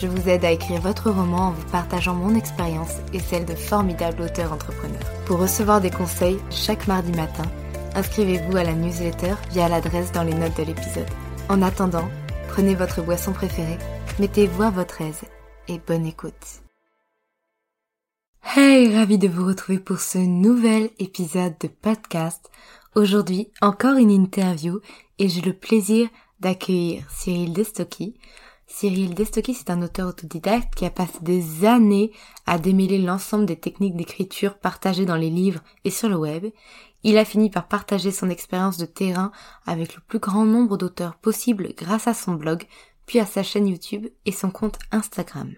je vous aide à écrire votre roman en vous partageant mon expérience et celle de formidables auteurs entrepreneurs. Pour recevoir des conseils chaque mardi matin, inscrivez-vous à la newsletter via l'adresse dans les notes de l'épisode. En attendant, prenez votre boisson préférée, mettez-vous à votre aise et bonne écoute. Hey, ravi de vous retrouver pour ce nouvel épisode de podcast. Aujourd'hui, encore une interview et j'ai le plaisir d'accueillir Cyril Destocky. Cyril Destocky, c'est un auteur autodidacte qui a passé des années à démêler l'ensemble des techniques d'écriture partagées dans les livres et sur le web. Il a fini par partager son expérience de terrain avec le plus grand nombre d'auteurs possible grâce à son blog, puis à sa chaîne YouTube et son compte Instagram.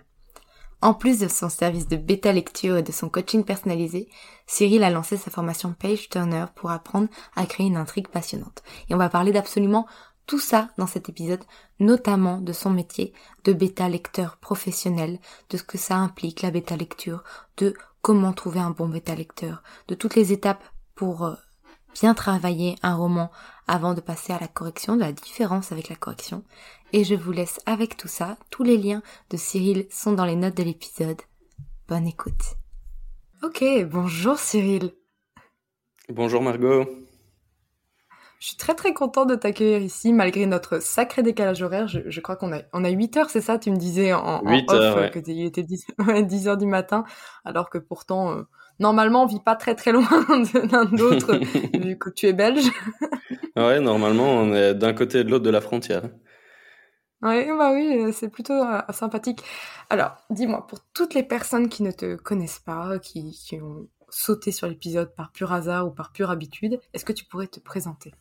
En plus de son service de bêta lecture et de son coaching personnalisé, Cyril a lancé sa formation Page Turner pour apprendre à créer une intrigue passionnante. Et on va parler d'absolument tout ça dans cet épisode, notamment de son métier de bêta lecteur professionnel, de ce que ça implique la bêta lecture, de comment trouver un bon bêta lecteur, de toutes les étapes pour euh, bien travailler un roman avant de passer à la correction, de la différence avec la correction. Et je vous laisse avec tout ça. Tous les liens de Cyril sont dans les notes de l'épisode. Bonne écoute. Ok, bonjour Cyril. Bonjour Margot. Je suis très très contente de t'accueillir ici, malgré notre sacré décalage horaire. Je, crois qu'on a, on a 8 heures, c'est ça Tu me disais en, 8 off heures, que il était 10, 10, heures du matin, alors que pourtant, euh, normalement, on vit pas très très loin de l'autre, vu que tu es belge. ouais, normalement, on est d'un côté et de l'autre de la frontière. Oui, bah oui, euh, c'est plutôt euh, sympathique. Alors, dis-moi, pour toutes les personnes qui ne te connaissent pas, qui, qui ont sauté sur l'épisode par pur hasard ou par pure habitude, est-ce que tu pourrais te présenter?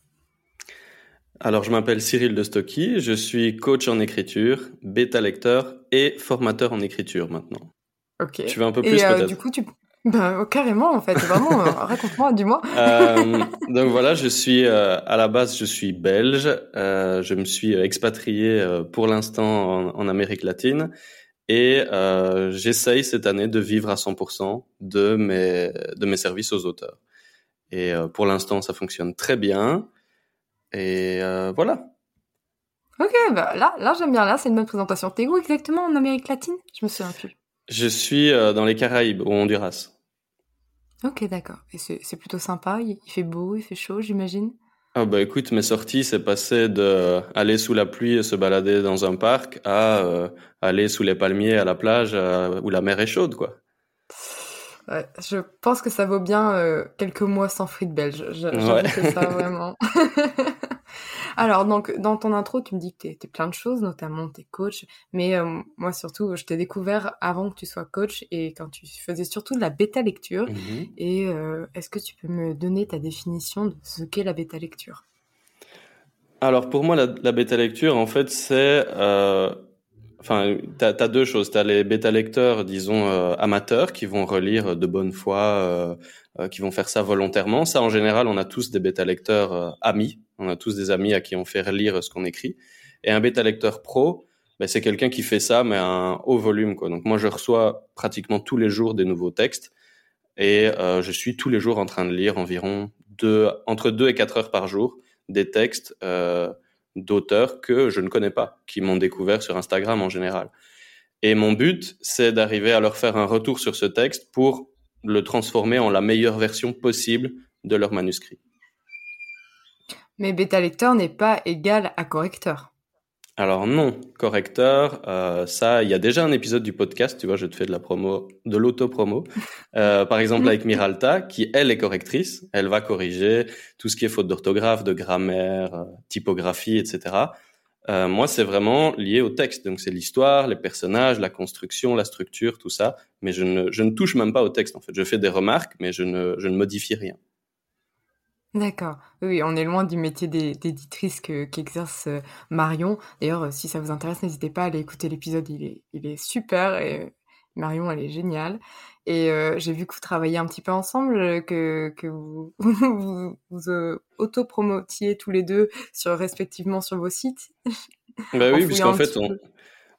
Alors, je m'appelle Cyril de Stocky, je suis coach en écriture, bêta lecteur et formateur en écriture maintenant. Ok. Tu veux un peu plus euh, peut-être Du coup, tu... Bah, carrément, en fait, vraiment, euh, raconte-moi, dis-moi. euh, donc voilà, je suis, euh, à la base, je suis belge, euh, je me suis expatrié pour l'instant en, en, Amérique latine et j'essaye cette année de vivre à 100% de mes, de mes services aux auteurs. Et pour l'instant, ça fonctionne très bien. Et euh, voilà. Ok, bah là, là j'aime bien. Là, c'est une bonne présentation. T'es où exactement en Amérique latine? Je me souviens plus. Je suis euh, dans les Caraïbes, au Honduras. Ok, d'accord. Et c'est plutôt sympa. Il, fait beau, il fait chaud, j'imagine? Ah bah écoute, mes sorties, c'est passé de aller sous la pluie et se balader dans un parc à euh, aller sous les palmiers à la plage euh, où la mer est chaude, quoi. Ouais, je pense que ça vaut bien euh, quelques mois sans frites belges. J'avoue Ouais. ça, vraiment. Alors, donc, dans ton intro, tu me dis que t'es es plein de choses, notamment t'es coach. Mais euh, moi, surtout, je t'ai découvert avant que tu sois coach et quand tu faisais surtout de la bêta lecture. Mhm. Et euh, est-ce que tu peux me donner ta définition de ce qu'est la bêta lecture? Alors pour moi, la, la bêta lecture, en fait, c'est... Euh, enfin, t'as as deux choses. T'as les bêta lecteurs, disons, euh, amateurs, qui vont relire de bonne foi, euh, qui vont faire ça volontairement. Ça, en général, on a tous des bêta lecteurs euh, amis. On a tous des amis à qui on fait lire ce qu'on écrit. Et un bêta lecteur pro, ben, c'est quelqu'un qui fait ça, mais à un haut volume. Donc moi, je reçois pratiquement tous les jours des nouveaux textes. et je suis tous les jours en train de lire environ deux, entre deux et quatre heures par jour des textes d'auteurs que je ne connais pas, qui m'ont découvert sur Instagram en général. Et mon but, c'est d'arriver à leur faire un retour sur ce texte pour le transformer en la meilleure version possible de leur manuscrit. Mais bêta lecteur n'est pas égal à correcteur. Alors non, correcteur, euh, ça, il y a déjà un épisode du podcast, tu vois, je te fais de la promo, de l'auto-promo. Euh, par exemple avec Miralta, qui elle est correctrice, elle va corriger tout ce qui est faute d'orthographe, de grammaire, euh, typographie, etc. Euh, moi, c'est vraiment lié au texte, donc c'est l'histoire, les personnages, la construction, la structure, tout ça. Mais je ne, je ne touche même pas au texte en fait. Je fais des remarques, mais je ne, je ne modifie rien. D'accord. Oui, on est loin du métier d'éditrice qu'exerce euh, Marion. D'ailleurs, euh, si ça vous intéresse, n'hésitez pas à aller écouter l'épisode, il est, il est super et Marion, elle est géniale. Et j'ai vu que vous travaillez un petit peu ensemble, que, que vous vous, vous autopromotiez tous les deux sur, respectivement sur vos sites. Bah oui, puisqu'en fait, on,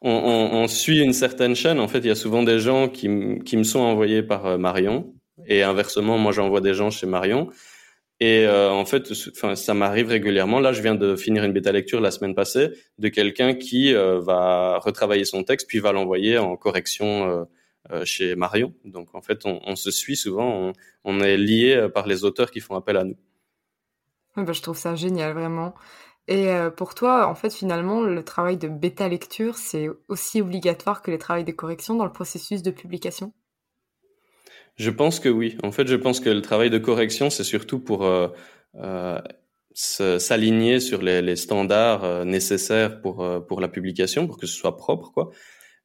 on, on, suit une certaine chaîne. En fait, il y a souvent des gens qui, qui me sont envoyés par Marion. Et inversement, moi, j'envoie des gens chez Marion. Et euh, en fait, enfin, ça m'arrive régulièrement. Là, je viens de finir une bêta lecture la semaine passée de quelqu'un qui euh, va retravailler son texte puis va l'envoyer en correction euh, chez Marion. Donc, en fait, on, on se suit souvent. On, on, est lié par les auteurs qui font appel à nous. bah, je trouve ça génial, vraiment. Et pour toi, en fait, finalement, le travail de bêta lecture, c'est aussi obligatoire que les travaux de correction dans le processus de publication? Je pense que oui. En fait, je pense que le travail de correction, c'est surtout pour euh, euh, s'aligner sur les, les standards euh, nécessaires pour euh, pour la publication, pour que ce soit propre, quoi.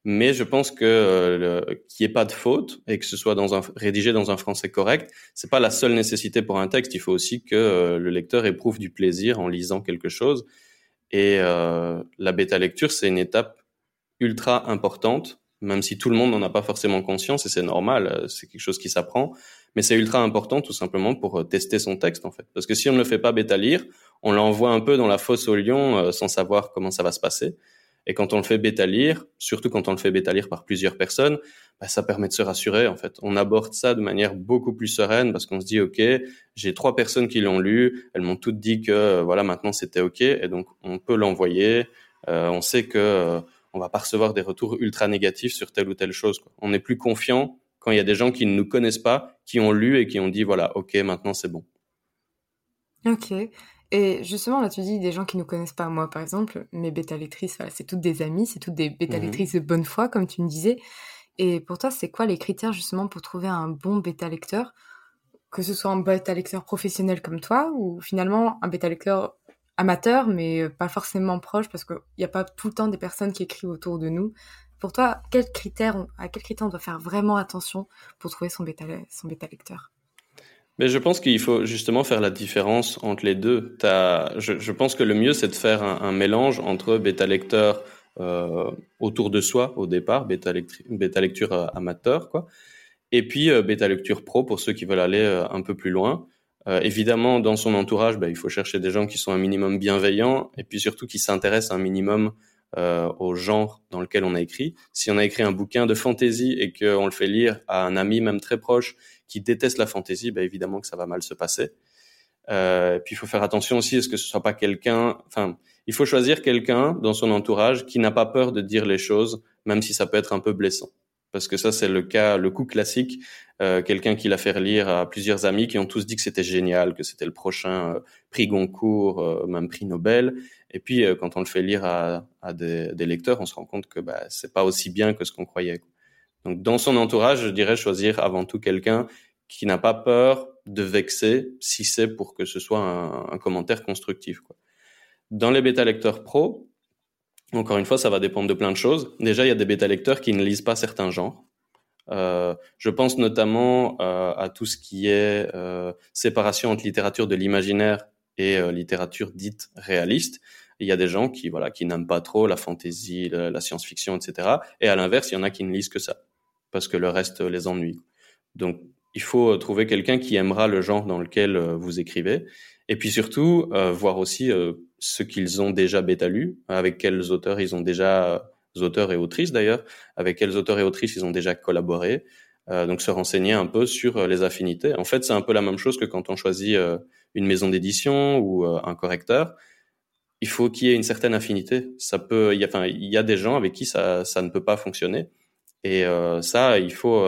Mais je pense que euh, qu'il n'y ait pas de faute et que ce soit dans un, rédigé dans un français correct, c'est pas la seule nécessité pour un texte. Il faut aussi que le lecteur éprouve du plaisir en lisant quelque chose. Et la bêta lecture, c'est une étape ultra importante même si tout le monde n'en a pas forcément conscience et c'est normal, euh, c'est quelque chose qui s'apprend, mais c'est ultra important tout simplement pour euh, tester son texte en fait. Parce que si on ne le fait pas bêta lire, on l'envoie un peu dans la fosse au lion euh, sans savoir comment ça va se passer. Et quand on le fait bêta lire, surtout quand on le fait bêta lire par plusieurs personnes, bah, ça permet de se rassurer en fait. On aborde ça de manière beaucoup plus sereine parce qu'on se dit ok, j'ai trois personnes qui l'ont lu, elles m'ont toutes dit que voilà maintenant c'était ok et donc on peut l'envoyer. on sait que on va pas recevoir des retours ultra négatifs sur telle ou telle chose. On est plus confiant quand il y a des gens qui ne nous connaissent pas, qui ont lu et qui ont dit voilà, ok, maintenant c'est bon. Ok. Et justement, là, tu dis des gens qui ne nous connaissent pas. Moi, par exemple, mes bêta lectrices, c'est toutes des amies, c'est toutes des bêta mhm. de bonne foi, comme tu me disais. Et pour toi, c'est quoi les critères justement pour trouver un bon bêta lecteur Que ce soit un bêta lecteur professionnel comme toi, ou finalement un bêta lecteur amateur, mais pas forcément proche, parce qu'il n'y a pas tout le temps des personnes qui écrivent autour de nous. Pour toi, quels critères, à quels critères on doit faire vraiment attention pour trouver son bêta, son bêta lecteur? Mais je pense qu'il faut justement faire la différence entre les deux. As, je, je, pense que le mieux, c'est de faire un, un, mélange entre bêta lecteur euh, autour de soi au départ, bêta, bêta lecture euh, amateur, quoi, et puis euh, bêta lecture pro pour ceux qui veulent aller euh, un peu plus loin. Euh, évidemment, dans son entourage, bah, il faut chercher des gens qui sont un minimum bienveillants et puis surtout qui s'intéressent un minimum au genre dans lequel on a écrit. Si on a écrit un bouquin de fantasy et qu'on le fait lire à un ami même très proche qui déteste la fantasy, bah, évidemment que ça va mal se passer. Euh, puis il faut faire attention aussi à ce que ce soit pas quelqu'un. Enfin, il faut choisir quelqu'un dans son entourage qui n'a pas peur de dire les choses, même si ça peut être un peu blessant parce que ça c'est le cas, le coup classique, euh, quelqu'un qui l'a fait lire à plusieurs amis qui ont tous dit que c'était génial, que c'était le prochain euh, prix Goncourt, euh, même prix Nobel, et puis euh, quand on le fait lire à, à des, des, lecteurs, on se rend compte que bah, c'est pas aussi bien que ce qu'on croyait. Donc dans son entourage, je dirais choisir avant tout quelqu'un qui n'a pas peur de vexer si c'est pour que ce soit un, commentaire constructif. Quoi. Dans les bêta lecteurs pro, encore une fois, ça va dépendre de plein de choses. Déjà, il y a des bêta-lecteurs qui ne lisent pas certains genres. Euh, je pense notamment euh, à tout ce qui est euh, séparation entre littérature de l'imaginaire et euh, littérature dite réaliste. Il y a des gens qui voilà qui n'aiment pas trop la fantaisie, la, la science-fiction, etc. Et à l'inverse, il y en a qui ne lisent que ça parce que le reste les ennuie. Donc, il faut trouver quelqu'un qui aimera le genre dans lequel euh, vous écrivez et puis surtout, euh, voir aussi euh, ce qu'ils ont déjà bêta lu, avec quels auteurs ils ont déjà, auteurs et autrices d'ailleurs, avec quels auteurs et autrices ils ont déjà collaboré, donc se renseigner un peu sur les affinités. En fait, c'est un peu la même chose que quand on choisit une maison d'édition ou un correcteur. Il faut qu'il y ait une certaine affinité. Ça peut, il y a, enfin, il y a des gens avec qui ça, ça ne peut pas fonctionner. Et ça, il faut,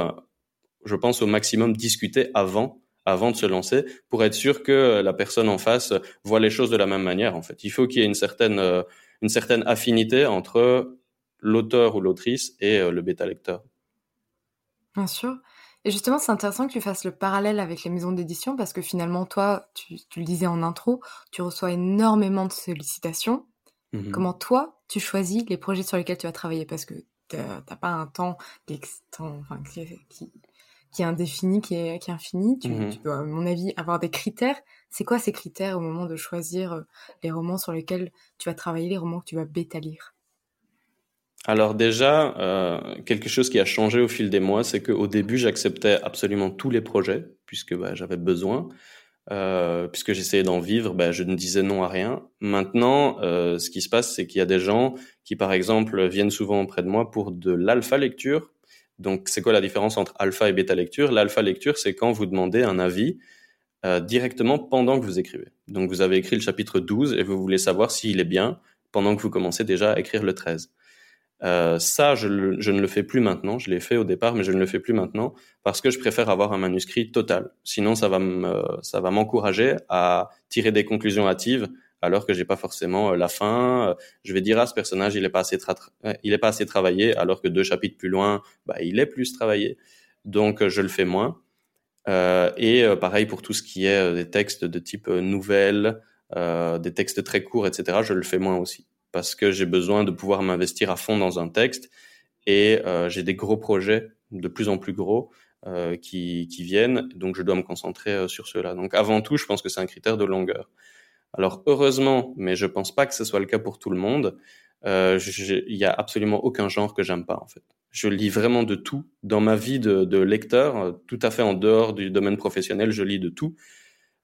je pense, au maximum discuter avant avant de se lancer pour être sûr que la personne en face voit les choses de la même manière. En fait, il faut qu'il y ait une certaine euh, une certaine affinité entre l'auteur ou l'autrice et euh, le bêta lecteur. Bien sûr. Et justement, c'est intéressant que tu fasses le parallèle avec les maisons d'édition parce que finalement, toi, tu, le disais en intro, tu reçois énormément de sollicitations. Mmh Comment toi, tu choisis les projets sur lesquels tu vas travailler? Parce que tu n'as pas un temps qui, enfin, qui, qui est indéfini, qui est, qui est infini. Tu, mmh tu, dois, à mon avis, avoir des critères. C'est quoi ces critères au moment de choisir euh, les romans sur lesquels tu vas travailler, les romans que tu vas bêta lire alors déjà, euh, quelque chose qui a changé au fil des mois, c'est qu'au début, j'acceptais absolument tous les projets, puisque bah, j'avais besoin. Euh, puisque j'essayais d'en vivre, bah, je ne disais non à rien. Maintenant, euh, ce qui se passe, c'est qu'il y a des gens qui, par exemple, viennent souvent auprès de moi pour de l'alpha lecture, donc, c'est quoi la différence entre alpha et bêta lecture? L'alpha lecture, c'est quand vous demandez un avis euh, directement pendant que vous écrivez. Donc, vous avez écrit le chapitre 12 et vous voulez savoir s'il est bien pendant que vous commencez déjà à écrire le 13. Euh, ça, je, ne le fais plus maintenant. Je l'ai fait au départ, mais je ne le fais plus maintenant parce que je préfère avoir un manuscrit total. Sinon, ça va m'encourager à tirer des conclusions hâtives alors que j'ai pas forcément euh, la fin. Je vais dire à ah, ce personnage il est pas assez il est pas assez travaillé, alors que deux chapitres plus loin, bah, il est plus travaillé. Donc je le fais moins. Euh, et pareil pour tout ce qui est des textes de type nouvelles, euh, des textes très courts, etc. Je le fais moins aussi parce que j'ai besoin de pouvoir m'investir à fond dans un texte et euh, j'ai des gros projets de plus en plus gros qui, qui viennent, donc je dois me concentrer sur cela. Donc avant tout, je pense que c'est un critère de longueur. Alors heureusement, mais je pense pas que ce soit le cas pour tout le monde, euh, il y a absolument aucun genre que j'aime pas en fait. Je lis vraiment de tout dans ma vie de, lecteur, euh, tout à fait en dehors du domaine professionnel, je lis de tout.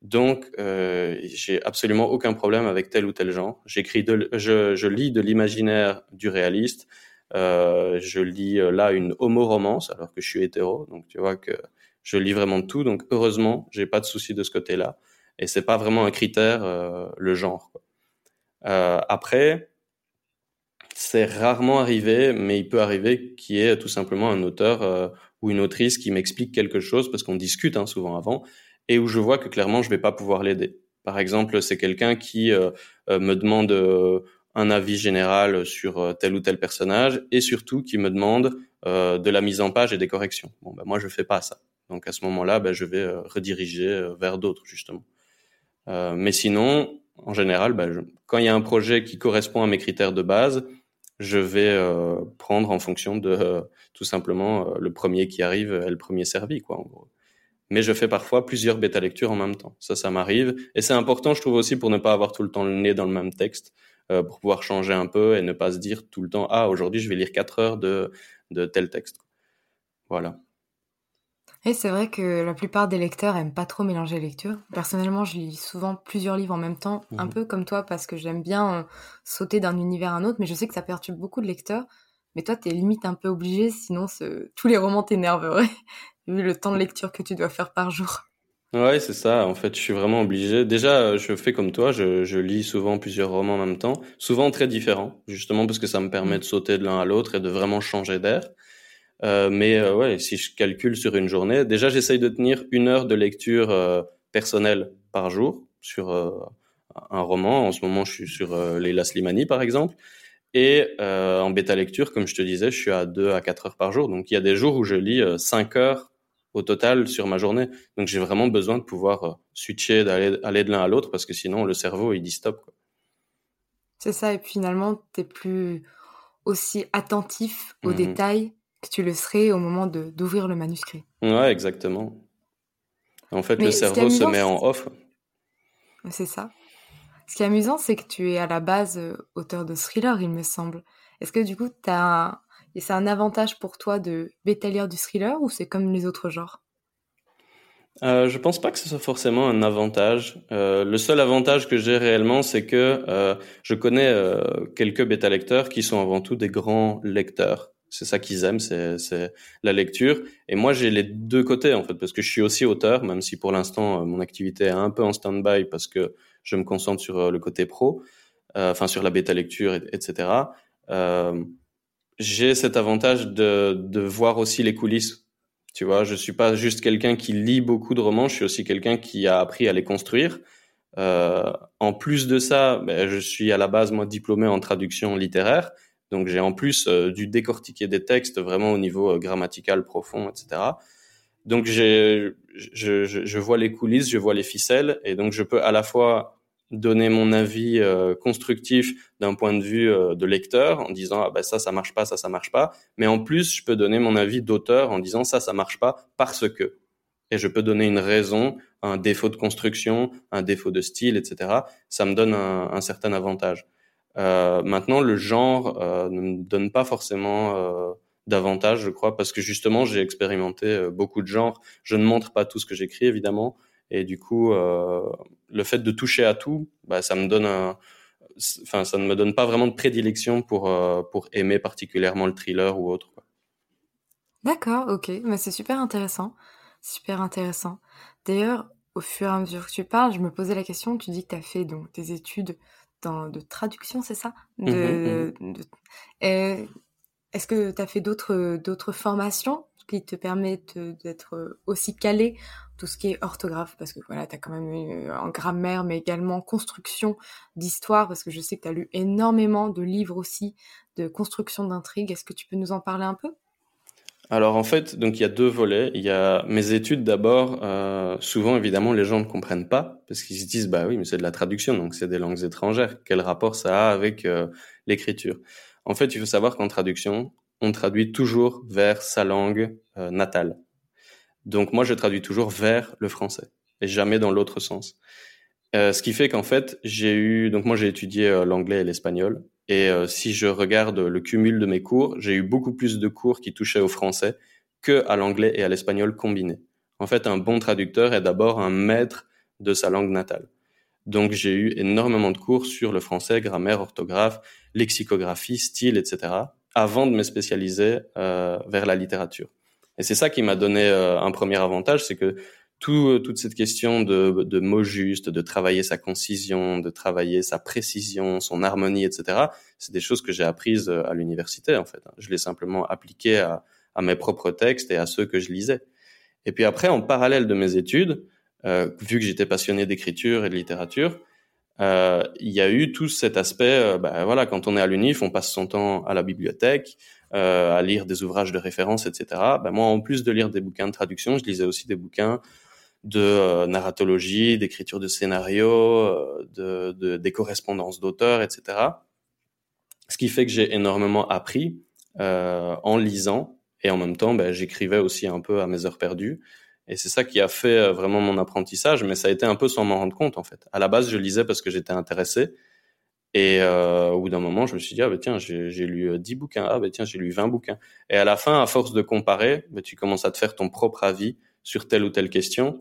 Donc, euh, j'ai absolument aucun problème avec tel ou tel genre. J'écris, je, je lis de l'imaginaire du réaliste. Euh, je lis euh, là une homo-romance alors que je suis hétéro, donc tu vois que je lis vraiment de tout. Donc, heureusement, j'ai pas de souci de ce côté-là et c'est pas vraiment un critère euh, le genre. Euh, après, c'est rarement arrivé, mais il peut arriver qu'il y ait tout simplement un auteur euh, ou une autrice qui m'explique quelque chose parce qu'on discute hein, souvent avant et où je vois que clairement je vais pas pouvoir l'aider. Par exemple, c'est quelqu'un qui me demande un avis général sur tel ou tel personnage et surtout qui me demande de la mise en page et des corrections. Bon, ben moi je fais pas ça. Donc à ce moment-là, ben, je vais rediriger vers d'autres justement. Euh, mais sinon, en général, bah, quand il y a un projet qui correspond à mes critères de base, je vais euh, prendre en fonction de euh, tout simplement le premier qui arrive est le premier servi, quoi, en gros. Mais je fais parfois plusieurs bêta lectures en même temps. Ça, ça m'arrive. Et c'est important, je trouve aussi, pour ne pas avoir tout le temps le nez dans le même texte, pour pouvoir changer un peu et ne pas se dire tout le temps, ah, aujourd'hui, je vais lire quatre heures de, de tel texte. Voilà. Et c'est vrai que la plupart des lecteurs aiment pas trop mélanger les lectures. Personnellement, je lis souvent plusieurs livres en même temps, un mhm. peu comme toi, parce que j'aime bien euh, sauter d'un univers à un autre, mais je sais que ça perturbe beaucoup de lecteurs. Mais toi, t'es limite un peu obligé, sinon tous les romans t'énerveraient, vu le temps de lecture que tu dois faire par jour. Ouais, c'est ça. En fait, je suis vraiment obligé. Déjà, je fais comme toi, je, je, lis souvent plusieurs romans en même temps, souvent très différents, justement parce que ça me permet mm. de sauter de l'un à l'autre et de vraiment changer d'air. Euh, mais euh, ouais, si je calcule sur une journée, déjà j'essaye de tenir une heure de lecture euh, personnelle par jour sur un roman. En ce moment, je suis sur Leila Slimani, par exemple. Et en bêta lecture, comme je te disais, je suis à 2 à 4 heures par jour. Donc il y a des jours où je lis 5 heures au total sur ma journée. Donc j'ai vraiment besoin de pouvoir switcher, d'aller aller de l'un à l'autre, parce que sinon le cerveau, il dit stop. C'est ça, et puis finalement, tu es plus aussi attentif aux mmh détails que tu le serais au moment d'ouvrir le manuscrit. Ouais, exactement. En fait, le cerveau se met en off. C'est ça. Ce qui est amusant, c'est que tu es à la base euh, auteur de thriller, il me semble. Est-ce que du coup, as... c'est un avantage pour toi de bêta du thriller ou c'est comme les autres genres? Euh, je pense pas que ce soit forcément un avantage. Euh, le seul avantage que j'ai réellement, c'est que euh, je connais quelques bêta lecteurs qui sont avant tout des grands lecteurs C'est ça qu'ils aiment, c'est la lecture. Et moi, j'ai les deux côtés en fait, parce que je suis aussi auteur, même si pour l'instant euh, mon activité est un peu en stand-by parce que je me concentre sur euh, le côté pro, euh, enfin sur la bêta lecture, etc. Euh, j'ai cet avantage de, voir aussi les coulisses. Tu vois, je suis pas juste quelqu'un qui lit beaucoup de romans, je suis aussi quelqu'un qui a appris à les construire. Euh, en plus de ça, ben, je suis à la base moi diplômé en traduction littéraire, donc j'ai en plus euh, dû décortiquer des textes vraiment au niveau euh, grammatical profond, etc. Donc je, vois les coulisses, je vois les ficelles, et donc je peux à la fois donner mon avis euh, constructif d'un point de vue euh, de lecteur en disant ah ben ça ça marche pas ça ça marche pas. Mais en plus je peux donner mon avis d'auteur en disant ça ça marche pas parce que. Et je peux donner une raison un défaut de construction un défaut de style etc ça me donne un, certain avantage. Euh, maintenant le genre ne me donne pas forcément d'avantage je crois parce que justement j'ai expérimenté beaucoup de genres. Je ne montre pas tout ce que j'écris évidemment et du coup, euh, le fait de toucher à tout, bah, ça me donne un, enfin, ça ne me donne pas vraiment de prédilection pour euh, pour aimer particulièrement le thriller ou autre. D'accord, ok, mais c'est super intéressant, super intéressant. D'ailleurs, au fur et à mesure que tu parles, je me posais la question. Tu dis que tu as fait donc des études dans, de traduction, c'est ça? De, mmh de, euh, Est-ce que tu as fait d'autres formations qui te permettent d'être aussi calé tout ce qui est orthographe, parce que voilà, tu as quand même eu en grammaire, mais également construction d'histoire, parce que je sais que tu as lu énormément de livres aussi de construction d'intrigues. Est-ce que tu peux nous en parler un peu? Alors en fait, donc il y a deux volets. Il y a mes études d'abord. Euh, souvent, évidemment, les gens ne comprennent pas parce qu'ils se disent bah oui, mais c'est de la traduction, donc c'est des langues étrangères. Quel rapport ça a avec euh, l'écriture? En fait, il faut savoir qu'en traduction, on traduit toujours vers sa langue euh, natale. Donc moi, je traduis toujours vers le français et jamais dans l'autre sens. Euh, ce qui fait qu'en fait, j'ai eu donc moi j'ai étudié euh, l'anglais et l'espagnol et euh, si je regarde le cumul de mes cours, j'ai eu beaucoup plus de cours qui touchaient au français que à l'anglais et à l'espagnol combinés. En fait, un bon traducteur est d'abord un maître de sa langue natale. Donc j'ai eu énormément de cours sur le français, grammaire, orthographe, lexicographie, style, etc. avant de me spécialiser euh, vers la littérature. Et c'est ça qui m'a donné euh, un premier avantage, c'est que tout, euh, toute cette question de, de mots justes, de travailler sa concision, de travailler sa précision, son harmonie, etc., c'est des choses que j'ai apprises euh, à l'université, en fait. Je l'ai simplement appliqué à, à, mes propres textes et à ceux que je lisais. Et puis après, en parallèle de mes études, vu que j'étais passionné d'écriture et de littérature, euh, il y a eu tout cet aspect, euh, bah, voilà, quand on est à l'UNIF, on passe son temps à la bibliothèque, euh, à lire des ouvrages de référence, etc. Ben moi, en plus de lire des bouquins de traduction, je lisais aussi des bouquins de euh, narratologie, d'écriture de scénario, euh, de, de, des correspondances d'auteurs, etc. Ce qui fait que j'ai énormément appris en lisant et en même temps, ben, j'écrivais aussi un peu à mes heures perdues. Et c'est ça qui a fait euh, vraiment mon apprentissage, mais ça a été un peu sans m'en rendre compte en fait. À la base, je lisais parce que j'étais intéressé, et euh, au bout d'un moment, je me suis dit, ah bah tiens, j'ai lu 10 euh, bouquins, ah bah tiens, j'ai lu 20 bouquins. Et à la fin, à force de comparer, bah, tu commences à te faire ton propre avis sur telle ou telle question.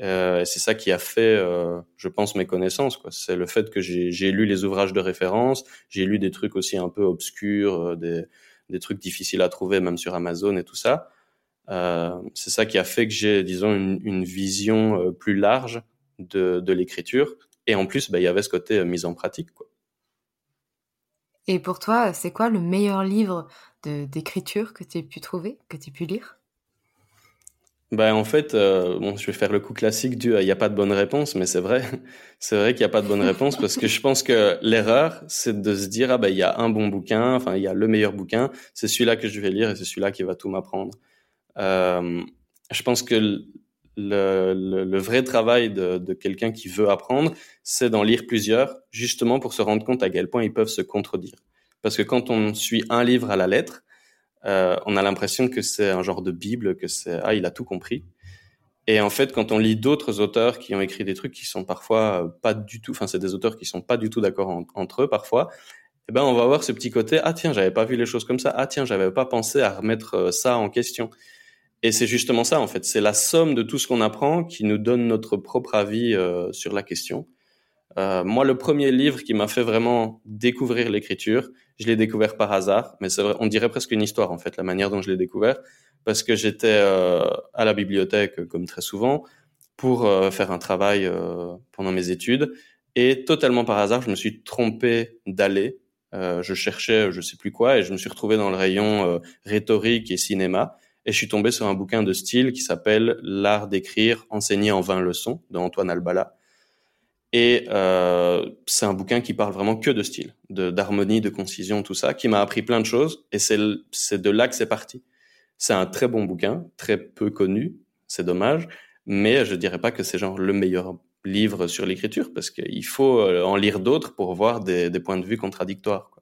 Euh, et c'est ça qui a fait, euh, je pense, mes connaissances. C'est le fait que j'ai lu les ouvrages de référence, j'ai lu des trucs aussi un peu obscurs, euh, des, des trucs difficiles à trouver même sur Amazon et tout ça. Euh, c'est ça qui a fait que j'ai, disons, une, une vision plus large de, de l'écriture. Et en plus, bah, il y avait ce côté mise en pratique. Quoi. Et pour toi, c'est quoi le meilleur livre d'écriture que tu aies pu trouver, que tu aies pu lire? Ben, en fait, euh, bon, je vais faire le coup classique du il n'y a pas de bonne réponse, mais c'est vrai, c'est vrai qu'il n'y a pas de bonne réponse parce que je pense que l'erreur, c'est de se dire ah ben il y a un bon bouquin, enfin il y a le meilleur bouquin, c'est celui-là que je vais lire et c'est celui-là qui va tout m'apprendre. Euh, je pense que le, vrai travail de, quelqu'un qui veut apprendre, c'est d'en lire plusieurs, justement pour se rendre compte à quel point ils peuvent se contredire. Parce que quand on suit un livre à la lettre, euh, on a l'impression que c'est un genre de Bible, que c'est ah il a tout compris. Et en fait, quand on lit d'autres auteurs qui ont écrit des trucs qui sont parfois pas du tout, enfin c'est des auteurs qui sont pas du tout d'accord entre eux parfois, eh ben on va voir ce petit côté ah tiens j'avais pas vu les choses comme ça, ah tiens j'avais pas pensé à remettre euh, ça en question. Et c'est justement ça en fait, c'est la somme de tout ce qu'on apprend qui nous donne notre propre avis euh, sur la question. Euh, moi, le premier livre qui m'a fait vraiment découvrir l'écriture, je l'ai découvert par hasard, mais c'est vrai, on dirait presque une histoire en fait, la manière dont je l'ai découvert, parce que j'étais euh, à la bibliothèque comme très souvent pour faire un travail pendant mes études, et totalement par hasard, je me suis trompé d'aller. je cherchais, je sais plus quoi, et je me suis retrouvé dans le rayon rhétorique et cinéma, et je suis tombé sur un bouquin de style qui s'appelle L'art d'écrire enseigné en 20 leçons de Antoine Albala et euh, c'est un bouquin qui parle vraiment que de style, d'harmonie, de concision, tout ça, qui m'a appris plein de choses. Et c'est de là que c'est parti. C'est un très bon bouquin, très peu connu, c'est dommage, mais je dirais pas que c'est genre le meilleur livre sur l'écriture parce qu'il faut euh, en lire d'autres pour voir des, des points de vue contradictoires.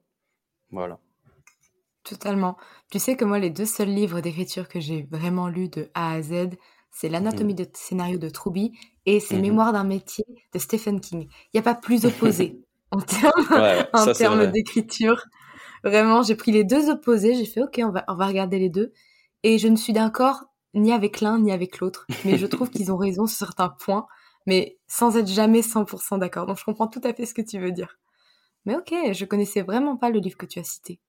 Voilà. Totalement. Tu sais que moi, les deux seuls livres d'écriture que j'ai vraiment lus de A à Z, c'est l'anatomie de scénario de Trouby et c'est mmh Mémoire d'un métier de Stephen King. Il n'y a pas plus opposé en termes, d'écriture. Vraiment, j'ai pris les deux opposés, j'ai fait ok, on va, on va regarder les deux. Et je ne suis d'accord ni avec l'un ni avec l'autre, mais je trouve qu'ils ont raison sur certains points, mais sans être jamais 100% d'accord. Donc je comprends tout à fait ce que tu veux dire. Mais ok, je connaissais vraiment pas le livre que tu as cité.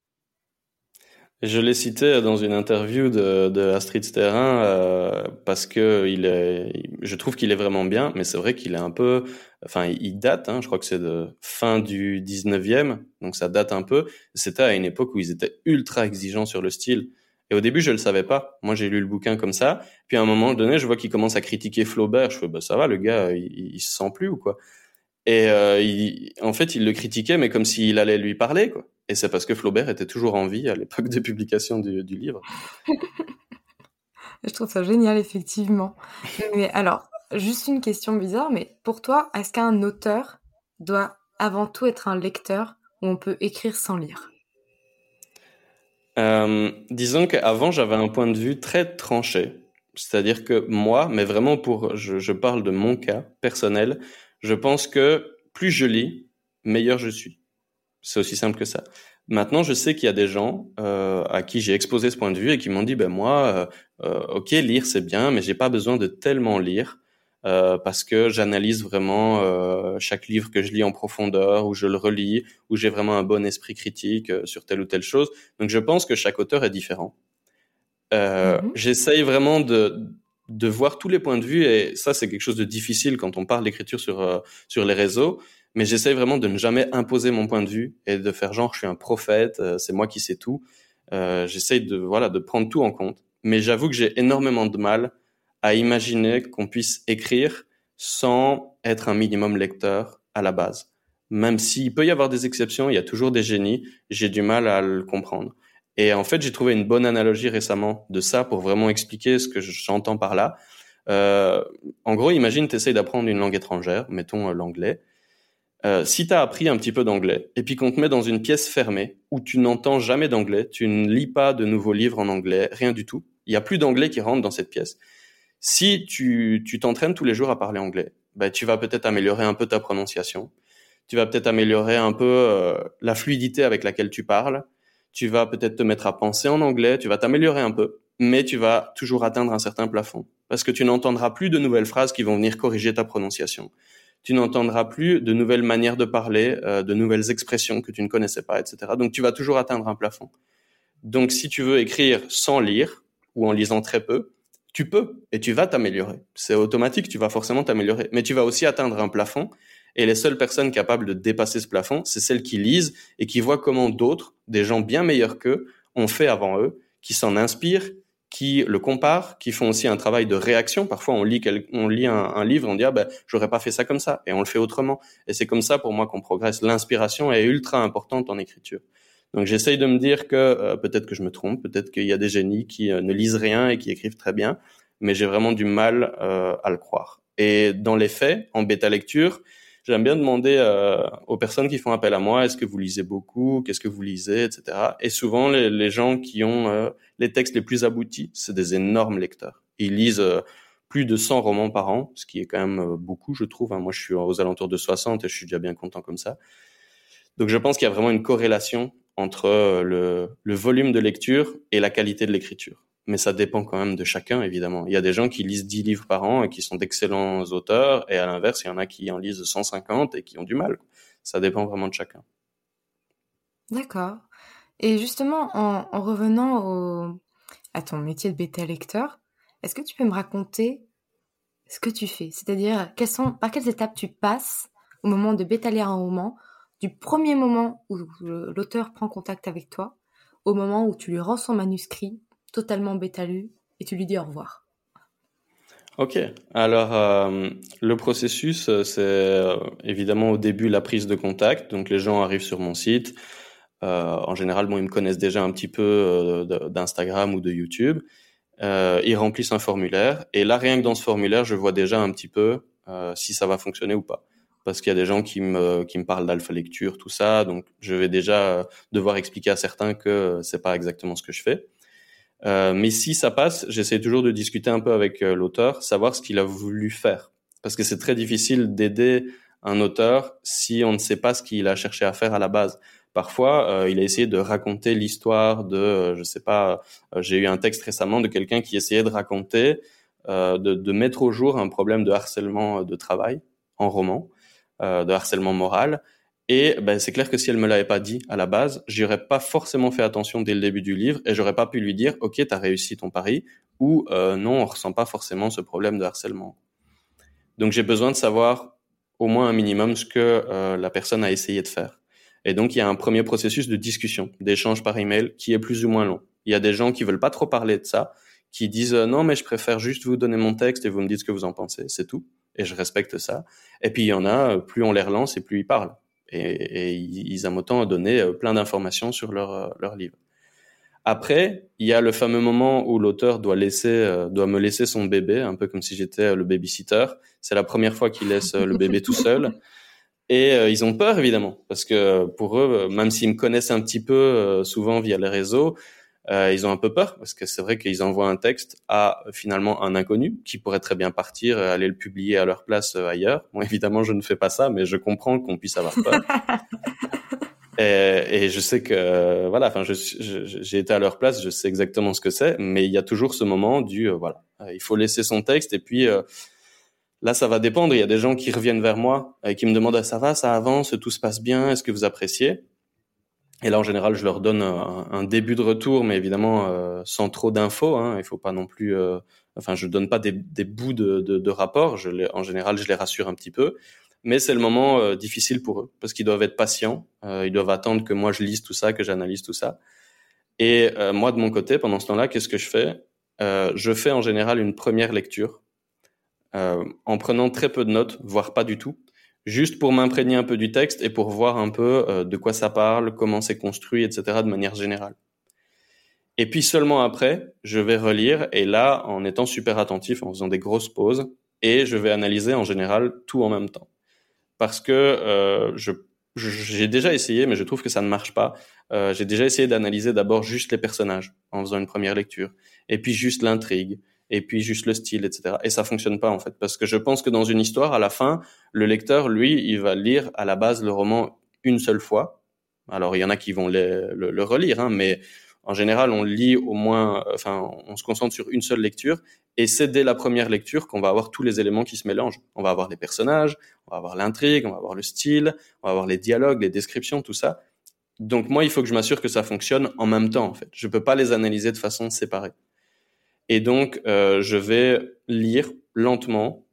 Je l'ai cité dans une interview de, de Astrid Sterrin euh, parce que il est, je trouve qu'il est vraiment bien, mais c'est vrai qu'il est un peu, enfin, il date. Hein, je crois que c'est de fin du 19e, donc ça date un peu. C'était à une époque où ils étaient ultra exigeants sur le style. Et au début, je le savais pas. Moi, j'ai lu le bouquin comme ça. Puis à un moment donné, je vois qu'il commence à critiquer Flaubert. Je fais, bah ça va, le gars, il, il se sent plus ou quoi? Et euh, il, en fait, il le critiquait, mais comme s'il allait lui parler, quoi. Et c'est parce que Flaubert était toujours en vie à l'époque de publication du, du livre. Je trouve ça génial, effectivement. Mais alors, juste une question bizarre, mais pour toi, est-ce qu'un auteur doit avant tout être un lecteur ou on peut écrire sans lire? Euh, Disons qu'avant, j'avais un point de vue très tranché. C'est-à-dire que moi, mais vraiment pour, je, je parle de mon cas personnel, je pense que plus je lis, meilleur je suis. C'est aussi simple que ça. Maintenant, je sais qu'il y a des gens euh, à qui j'ai exposé ce point de vue et qui m'ont dit, ben moi, euh, euh, ok, lire c'est bien, mais j'ai pas besoin de tellement lire parce que j'analyse vraiment chaque livre que je lis en profondeur, ou je le relis, ou j'ai vraiment un bon esprit critique sur telle ou telle chose. Donc, je pense que chaque auteur est différent. Mm-hmm. J'essaye vraiment de de voir tous les points de vue et ça c'est quelque chose de difficile quand on parle d'écriture sur euh, sur les réseaux. Mais j'essaye vraiment de ne jamais imposer mon point de vue et de faire genre je suis un prophète euh, c'est moi qui sais tout. Euh, j'essaye de voilà de prendre tout en compte. Mais j'avoue que j'ai énormément de mal à imaginer qu'on puisse écrire sans être un minimum lecteur à la base. Même s'il peut y avoir des exceptions il y a toujours des génies. J'ai du mal à le comprendre et en fait, j'ai trouvé une bonne analogie récemment de ça pour vraiment expliquer ce que j'entends par là. Euh, en gros, imagine, tu essayes d'apprendre une langue étrangère, mettons euh, l'anglais. Euh, si tu as appris un petit peu d'anglais et puis qu'on te met dans une pièce fermée où tu n'entends jamais d'anglais, tu ne lis pas de nouveaux livres en anglais, rien du tout, il n'y a plus d'anglais qui rentre dans cette pièce. Si tu t'entraînes tous les jours à parler anglais, ben, tu vas peut-être améliorer un peu ta prononciation, tu vas peut-être améliorer un peu euh, la fluidité avec laquelle tu parles, tu vas peut-être te mettre à penser en anglais, tu vas t'améliorer un peu, mais tu vas toujours atteindre un certain plafond. Parce que tu n'entendras plus de nouvelles phrases qui vont venir corriger ta prononciation. Tu n'entendras plus de nouvelles manières de parler, euh, de nouvelles expressions que tu ne connaissais pas, etc. Donc tu vas toujours atteindre un plafond. Donc si tu veux écrire sans lire ou en lisant très peu, tu peux et tu vas t'améliorer. C'est automatique, tu vas forcément t'améliorer. Mais tu vas aussi atteindre un plafond et les seules personnes capables de dépasser ce plafond, c'est celles qui lisent et qui voient comment d'autres, des gens bien meilleurs qu'eux, ont fait avant eux, qui s'en inspirent, qui le comparent, qui font aussi un travail de réaction. Parfois, on lit, on lit un, livre, on dit ah ben j'aurais pas fait ça comme ça, et on le fait autrement. Et c'est comme ça pour moi qu'on progresse. L'inspiration est ultra importante en écriture. Donc j'essaye de me dire que euh, peut-être que je me trompe, peut-être qu'il y a des génies qui euh, ne lisent rien et qui écrivent très bien, mais j'ai vraiment du mal euh, à le croire. Et dans les faits, en bêta lecture, j'aime bien demander euh, aux personnes qui font appel à moi, est-ce que vous lisez beaucoup, qu'est-ce que vous lisez, etc. Et souvent, les, gens qui ont euh, les textes les plus aboutis, c'est des énormes lecteurs. Ils lisent euh, plus de 100 romans par an, ce qui est quand même beaucoup, je trouve. Hein. Moi, je suis aux alentours de 60 et je suis déjà bien content comme ça. Donc, je pense qu'il y a vraiment une corrélation entre le, le volume de lecture et la qualité de l'écriture. Mais ça dépend quand même de chacun, évidemment. Il y a des gens qui lisent 10 livres par an et qui sont d'excellents auteurs, et à l'inverse, il y en a qui en lisent 150 et qui ont du mal. Ça dépend vraiment de chacun. D'accord. Et justement, en, revenant à ton métier de bêta lecteur, est-ce que tu peux me raconter ce que tu fais? C'est-à-dire, par quelles étapes tu passes au moment de bêta lire un roman, du premier moment où l'auteur prend contact avec toi, au moment où tu lui rends son manuscrit totalement bêta lu et tu lui dis au revoir Ok, alors euh, le processus, euh, c'est euh, évidemment au début la prise de contact. Donc les gens arrivent sur mon site. en général, bon, ils me connaissent déjà un petit peu d'Instagram ou de YouTube. ils remplissent un formulaire et là, rien que dans ce formulaire, je vois déjà un petit peu si ça va fonctionner ou pas. Parce qu'il y a des gens qui me qui me parlent d'alpha lecture, tout ça. Donc je vais déjà devoir expliquer à certains que c'est pas exactement ce que je fais. Euh, mais si ça passe, j'essaie toujours de discuter un peu avec euh, l'auteur, savoir ce qu'il a voulu faire. Parce que c'est très difficile d'aider un auteur si on ne sait pas ce qu'il a cherché à faire à la base. Parfois, euh, il a essayé de raconter l'histoire de, je sais pas, j'ai eu un texte récemment de quelqu'un qui essayait de raconter, de, de, mettre au jour un problème de harcèlement de travail en roman, de harcèlement moral, et ben, c'est clair que si elle me l'avait pas dit à la base, j'aurais pas forcément fait attention dès le début du livre et j'aurais pas pu lui dire OK, tu as réussi ton pari ou euh, non, on ressent pas forcément ce problème de harcèlement. Donc j'ai besoin de savoir au moins un minimum ce que euh, la personne a essayé de faire. Et donc il y a un premier processus de discussion, d'échange par email qui est plus ou moins long. Il y a des gens qui veulent pas trop parler de ça, qui disent euh, non mais je préfère juste vous donner mon texte et vous me dites ce que vous en pensez, c'est tout. Et je respecte ça. Et puis il y en a, plus on les relance et plus ils parlent et, et ils aiment autant donner euh, plein d'informations sur leur, euh, leur livre. Après, il y a le fameux moment où l'auteur doit laisser, euh, doit me laisser son bébé, un peu comme si j'étais le babysitter. C'est la première fois qu'il laisse le bébé tout seul. Et ils ont peur, évidemment, parce que pour eux, même s'ils me connaissent un petit peu, souvent via les réseaux, euh, ils ont un peu peur parce que c'est vrai qu'ils envoient un texte à finalement un inconnu qui pourrait très bien partir et aller le publier à leur place euh, ailleurs. Bon, évidemment, je ne fais pas ça, mais je comprends qu'on puisse avoir peur. et, et, je sais que voilà, enfin, j'ai été à leur place, je sais exactement ce que c'est, mais il y a toujours ce moment du euh, voilà, il faut laisser son texte et puis Là, ça va dépendre. Il y a des gens qui reviennent vers moi et qui me demandent ah, ça va, ça avance, tout se passe bien, est-ce que vous appréciez? Et là, en général, je leur donne un, début de retour, mais évidemment euh, sans trop d'infos. Hein. Il faut pas non plus. Euh, enfin, je donne pas des, des bouts de, de, de rapport. Je les, en général, je les rassure un petit peu. Mais c'est le moment euh, difficile pour eux parce qu'ils doivent être patients. ils doivent attendre que moi je lise tout ça, que j'analyse tout ça. Et moi, de mon côté, pendant ce temps-là, qu'est-ce que je fais? Je fais en général une première lecture en prenant très peu de notes, voire pas du tout juste pour m'imprégner un peu du texte et pour voir un peu euh, de quoi ça parle, comment c'est construit, etc. de manière générale. Et puis seulement après, je vais relire et là, en étant super attentif, en faisant des grosses pauses, et je vais analyser en général tout en même temps. Parce que euh, j'ai déjà essayé, mais je trouve que ça ne marche pas. Euh, j'ai déjà essayé d'analyser d'abord juste les personnages en faisant une première lecture, et puis juste l'intrigue, et puis juste le style, etc. Et ça fonctionne pas en fait, parce que je pense que dans une histoire, à la fin, le lecteur, lui, il va lire à la base le roman une seule fois. Alors il y en a qui vont le, le, relire, hein, mais en général, on lit au moins, enfin, on se concentre sur une seule lecture, et c'est dès la première lecture qu'on va avoir tous les éléments qui se mélangent. On va avoir les personnages, on va avoir l'intrigue, on va avoir le style, on va avoir les dialogues, les descriptions, tout ça. Donc moi, il faut que je m'assure que ça fonctionne en même temps, en fait. Je peux pas les analyser de façon séparée. Et donc, euh, je vais lire lentement,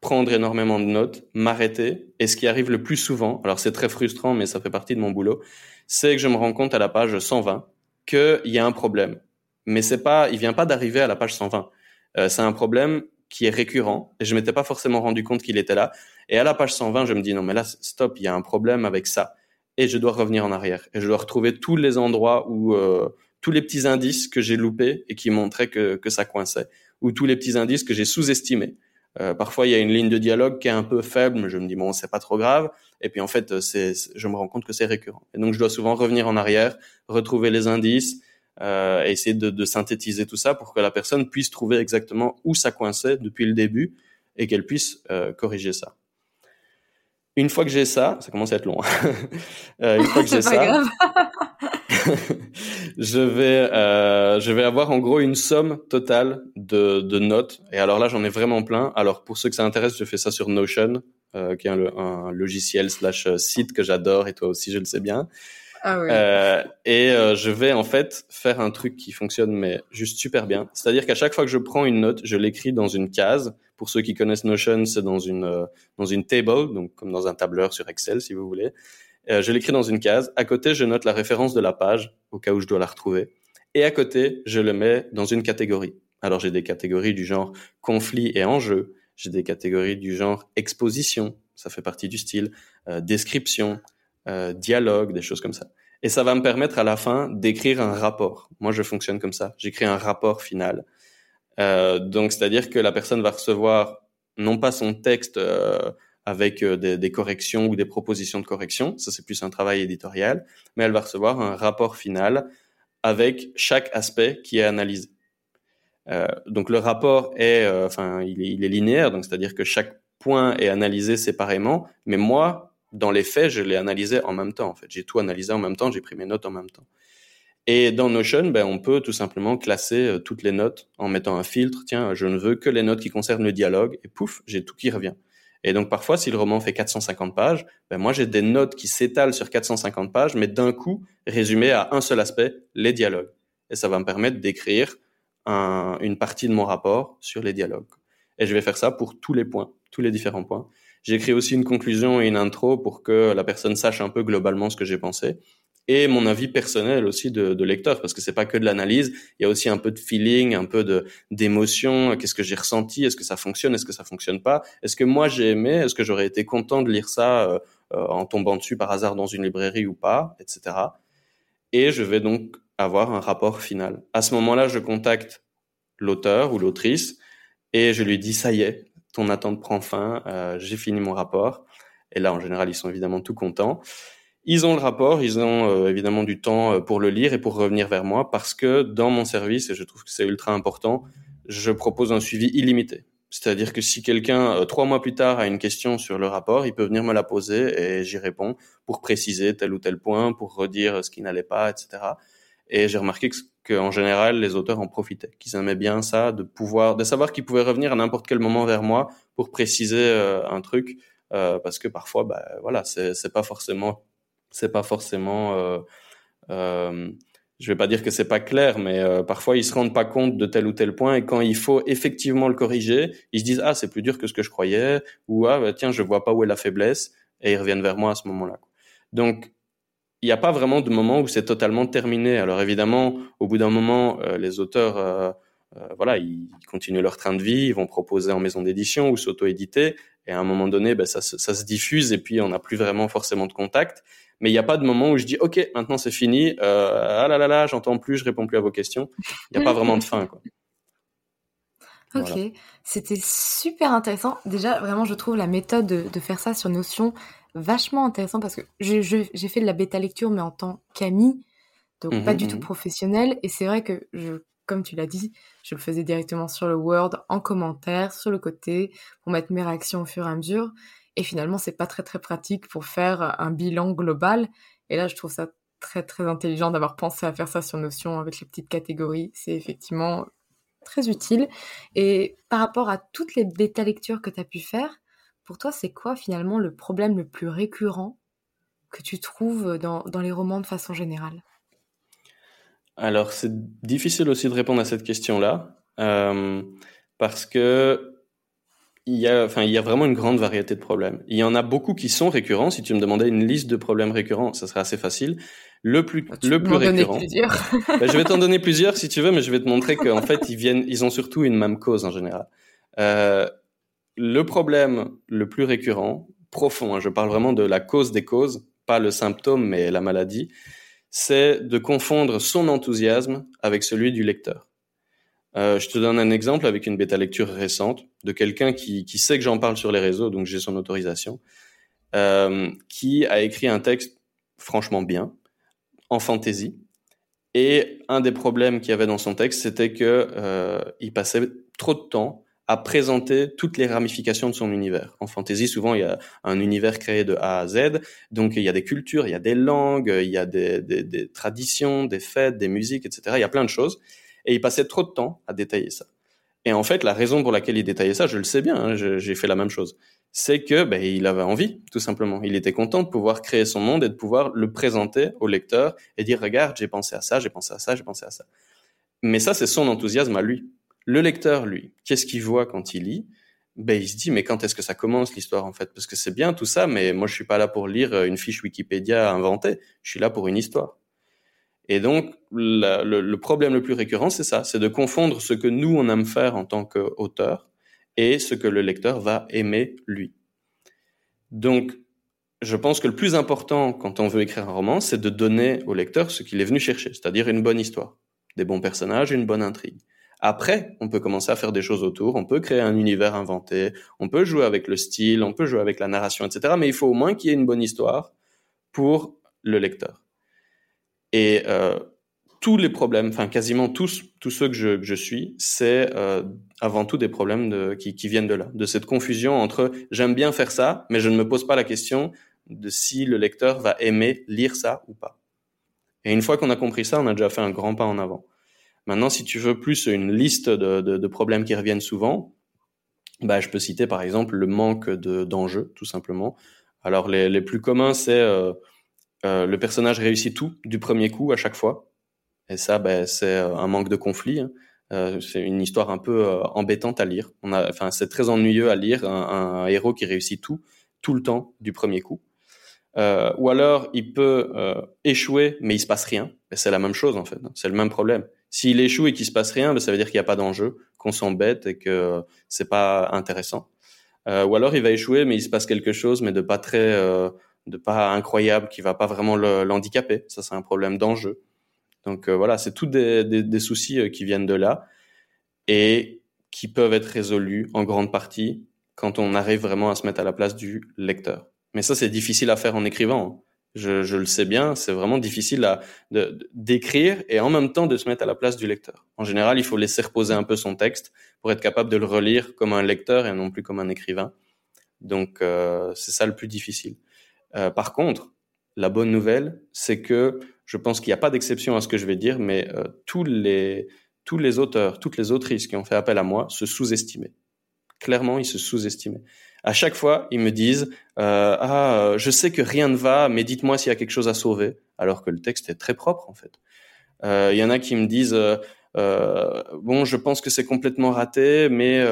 prendre énormément de notes, m'arrêter. Et ce qui arrive le plus souvent, alors c'est très frustrant, mais ça fait partie de mon boulot, c'est que je me rends compte à la page 120 qu'il y a un problème. Mais c'est pas, il vient pas d'arriver à la page 120. Euh, c'est un problème qui est récurrent et je m'étais pas forcément rendu compte qu'il était là. Et à la page 120, je me dis non mais là stop, il y a un problème avec ça et je dois revenir en arrière et je dois retrouver tous les endroits où euh, tous les petits indices que j'ai loupés et qui montraient que, que ça coinçait, ou tous les petits indices que j'ai sous-estimés. Euh, parfois, il y a une ligne de dialogue qui est un peu faible, mais je me dis bon, c'est pas trop grave. Et puis en fait, c'est, je me rends compte que c'est récurrent. Et donc, je dois souvent revenir en arrière, retrouver les indices, euh, et essayer de, de, synthétiser tout ça pour que la personne puisse trouver exactement où ça coinçait depuis le début et qu'elle puisse euh, corriger ça. Une fois que j'ai ça, ça commence à être long. Hein. euh, une fois que j'ai ça, je vais euh, je vais avoir en gros une somme totale de, de notes. Et alors là, j'en ai vraiment plein. Alors pour ceux que ça intéresse, je fais ça sur Notion, euh, qui est un, un logiciel slash euh, site que j'adore et toi aussi, je le sais bien. Ah oui. Euh, et euh, je vais en fait faire un truc qui fonctionne mais juste super bien. C'est-à-dire qu'à chaque fois que je prends une note, je l'écris dans une case. Pour ceux qui connaissent Notion, c'est dans une euh, dans une table, donc comme dans un tableur sur Excel si vous voulez. Euh, je l'écris dans une case. À côté, je note la référence de la page au cas où je dois la retrouver. Et à côté, je le mets dans une catégorie. Alors j'ai des catégories du genre conflit et enjeu. J'ai des catégories du genre exposition, ça fait partie du style, euh, description, euh, dialogue, des choses comme ça. Et ça va me permettre à la fin d'écrire un rapport. Moi, je fonctionne comme ça. J'écris un rapport final. Euh, donc, c'est-à-dire que la personne va recevoir non pas son texte euh, avec euh, des, corrections ou des propositions de correction, ça c'est plus un travail éditorial, mais elle va recevoir un rapport final avec chaque aspect qui est analysé. Euh, donc le rapport est, euh, enfin, il est, linéaire, donc c'est-à-dire que chaque point est analysé séparément, mais moi, dans les faits, je l'ai analysé en même temps. J'ai tout analysé en même temps, j'ai pris mes notes en même temps. Et dans Notion, ben, on peut tout simplement classer toutes les notes en mettant un filtre. Tiens, je ne veux que les notes qui concernent le dialogue, et pouf, j'ai tout qui revient. Et donc parfois, si le roman fait 450 pages, ben moi j'ai des notes qui s'étalent sur 450 pages, mais d'un coup résumées à un seul aspect, les dialogues. Et ça va me permettre d'écrire un, une partie de mon rapport sur les dialogues. Et je vais faire ça pour tous les points, tous les différents points. J'écris aussi une conclusion et une intro pour que la personne sache un peu globalement ce que j'ai pensé et mon avis personnel aussi de, lecteur parce que c'est pas que de l'analyse, il y a aussi un peu de feeling, un peu de d'émotion, qu'est-ce que j'ai ressenti, est-ce que ça fonctionne, est-ce que ça fonctionne pas, est-ce que moi j'ai aimé, est-ce que j'aurais été content de lire ça euh, euh, en tombant dessus par hasard dans une librairie ou pas, etc. Et je vais donc avoir un rapport final. À ce moment-là, je contacte l'auteur ou l'autrice et je lui dis ça y est, ton attente prend fin, euh, j'ai fini mon rapport. Et là, en général, ils sont évidemment tout contents. Ils ont le rapport, ils ont euh, évidemment du temps euh, pour le lire et pour revenir vers moi parce que dans mon service, et je trouve que c'est ultra important, je propose un suivi illimité. C'est-à-dire que si quelqu'un, euh, trois mois plus tard, a une question sur le rapport, il peut venir me la poser et j'y réponds pour préciser tel ou tel point, pour redire ce qui n'allait pas, etc. Et j'ai remarqué que qu'en général, les auteurs en profitaient, qu'ils aimaient bien ça, de pouvoir, de savoir qu'ils pouvaient revenir à n'importe quel moment vers moi pour préciser un truc, parce que parfois, bah, voilà, c'est pas forcément, c'est pas forcément, euh, euh, je vais pas dire que c'est pas clair, mais euh, parfois ils se rendent pas compte de tel ou tel point, et quand il faut effectivement le corriger, ils se disent ah c'est plus dur que ce que je croyais, ou ah bah, tiens je vois pas où est la faiblesse, et ils reviennent vers moi à ce moment-là. Donc il n'y a pas vraiment de moment où c'est totalement terminé. Alors évidemment, au bout d'un moment, les auteurs, voilà, ils continuent leur train de vie, ils vont proposer en maison d'édition ou s'auto-éditer, et à un moment donné, ça, ça, se diffuse et puis on n'a plus vraiment forcément de contact. Mais il n'y a pas de moment où je dis OK, maintenant c'est fini. ah là là là, j'entends plus, je réponds plus à vos questions. Il n'y a pas vraiment de fin, quoi. Ok, voilà. c'était super intéressant. Déjà, vraiment, je trouve la méthode de, de faire ça sur Notion vachement intéressant parce que j'ai fait de la bêta lecture mais en tant qu'ami, donc mmh, pas du mmh. tout professionnel. Et c'est vrai que, je, comme tu l'as dit, je le faisais directement sur le Word, en commentaire, sur le côté, pour mettre mes réactions au fur et à mesure. Et finalement, c'est pas très très pratique pour faire un bilan global. Et là, je trouve ça très très intelligent d'avoir pensé à faire ça sur Notion avec les petites catégories. C'est effectivement très utile. Et par rapport à toutes les bêta lectures que tu as pu faire, pour toi, c'est quoi finalement le problème le plus récurrent que tu trouves dans, dans les romans de façon générale? Alors, c'est difficile aussi de répondre à cette question-là, euh, parce que il y, a, enfin, il y a vraiment une grande variété de problèmes. Il y en a beaucoup qui sont récurrents. Si tu me demandais une liste de problèmes récurrents, ça serait assez facile. Le plus, tu le plus récurrent. ben, je vais t'en donner plusieurs si tu veux, mais je vais te montrer qu'en fait, ils viennent, ils ont surtout une même cause en général. Euh, le problème le plus récurrent, profond, hein, je parle vraiment de la cause des causes, pas le symptôme, mais la maladie, c'est de confondre son enthousiasme avec celui du lecteur. Euh, je te donne un exemple avec une bêta lecture récente de quelqu'un qui, sait que j'en parle sur les réseaux, donc j'ai son autorisation, euh, qui a écrit un texte franchement bien, en fantaisie. Et un des problèmes qu'il y avait dans son texte, c'était que euh, il passait trop de temps à présenter toutes les ramifications de son univers. En fantasy, souvent, il y a un univers créé de A à Z, donc il y a des cultures, il y a des langues, il y a des traditions, des fêtes, des musiques, etc. Il y a plein de choses. Et il passait trop de temps à détailler ça. Et en fait, la raison pour laquelle il détaillait ça, je le sais bien, hein, j'ai fait la même chose, c'est que ben, il avait envie, tout simplement. Il était content de pouvoir créer son monde et de pouvoir le présenter au lecteur et dire regarde, j'ai pensé à ça, j'ai pensé à ça, j'ai pensé à ça. Mais ça, c'est son enthousiasme à lui. Le lecteur, lui, qu'est-ce qu'il voit quand il lit? Ben, il se dit mais quand est-ce que ça commence l'histoire en fait? Parce que c'est bien tout ça, mais moi je suis pas là pour lire une fiche Wikipédia inventée. Je suis là pour une histoire. Et donc, le, problème le plus récurrent, c'est ça, c'est de confondre ce que nous, on aime faire en tant qu'auteur et ce que le lecteur va aimer, lui. Donc, je pense que le plus important quand on veut écrire un roman, c'est de donner au lecteur ce qu'il est venu chercher, c'est-à-dire une bonne histoire, des bons personnages, une bonne intrigue. Après, on peut commencer à faire des choses autour, on peut créer un univers inventé, on peut jouer avec le style, on peut jouer avec la narration, etc. Mais il faut au moins qu'il y ait une bonne histoire pour le lecteur. Et euh, tous les problèmes, enfin quasiment tous, tous ceux que je, que je suis, c'est euh, avant tout des problèmes de, qui, qui, viennent de là, de cette confusion entre j'aime bien faire ça, mais je ne me pose pas la question de si le lecteur va aimer lire ça ou pas. Et une fois qu'on a compris ça, on a déjà fait un grand pas en avant. Maintenant, si tu veux plus une liste de, de, de problèmes qui reviennent souvent, bah, je peux citer par exemple le manque d'enjeux, tout simplement. Alors les, les plus communs, c'est euh, euh, le personnage réussit tout du premier coup à chaque fois. Et ça, ben, c'est euh, un manque de conflit. Hein. Euh, c'est une histoire un peu euh, embêtante à lire. On a, enfin, c'est très ennuyeux à lire un, héros qui réussit tout, tout le temps du premier coup. Ou alors, il peut échouer, mais il se passe rien. Ben, c'est la même chose en fait. C'est le même problème. S'il échoue et qu'il se passe rien, ben, ça veut dire qu'il n'y a pas d'enjeu, qu'on s'embête et que c'est pas intéressant. ou alors, il va échouer, mais il se passe quelque chose, mais de pas très de pas incroyable qui va pas vraiment l'handicaper. Ça, c'est un problème d'enjeu. Donc euh, voilà, c'est tous des, soucis euh, qui viennent de là et qui peuvent être résolus en grande partie quand on arrive vraiment à se mettre à la place du lecteur. Mais ça, c'est difficile à faire en écrivant. Je, je le sais bien, c'est vraiment difficile d'écrire et en même temps de se mettre à la place du lecteur. En général, il faut laisser reposer un peu son texte pour être capable de le relire comme un lecteur et non plus comme un écrivain. Donc euh, c'est ça le plus difficile. Euh, par contre, la bonne nouvelle, c'est que je pense qu'il n'y a pas d'exception à ce que je vais dire, mais euh, tous les tous les auteurs, toutes les autrices qui ont fait appel à moi se sous-estimaient. Clairement, ils se sous-estimaient. À chaque fois, ils me disent euh, ah, je sais que rien ne va, mais dites-moi s'il y a quelque chose à sauver, alors que le texte est très propre en fait. Il y en a qui me disent bon, je pense que c'est complètement raté, mais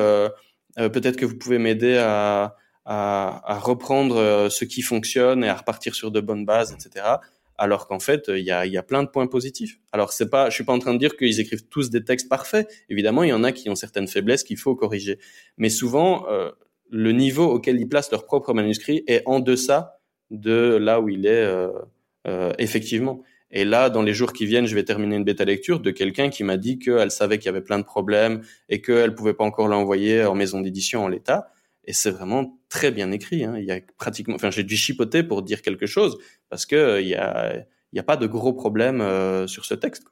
peut-être que vous pouvez m'aider à à, à, reprendre euh, ce qui fonctionne et à repartir sur de bonnes bases, etc. Alors qu'en fait, il y a, y a plein de points positifs. Alors c'est pas, je suis pas en train de dire qu'ils écrivent tous des textes parfaits. Évidemment, il y en a qui ont certaines faiblesses qu'il faut corriger. Mais souvent, euh, le niveau auquel ils placent leur propre manuscrit est en deçà de là où il est euh, euh, effectivement. Et là, dans les jours qui viennent, je vais terminer une bêta lecture de quelqu'un qui m'a dit qu'elle savait qu'il y avait plein de problèmes et qu'elle pouvait pas encore l'envoyer en maison d'édition en l'état. Et c'est vraiment très bien écrit. Hein. Il y a pratiquement, enfin, j'ai dû chipoter pour dire quelque chose parce que euh, y a, y a pas de gros problèmes euh, sur ce texte.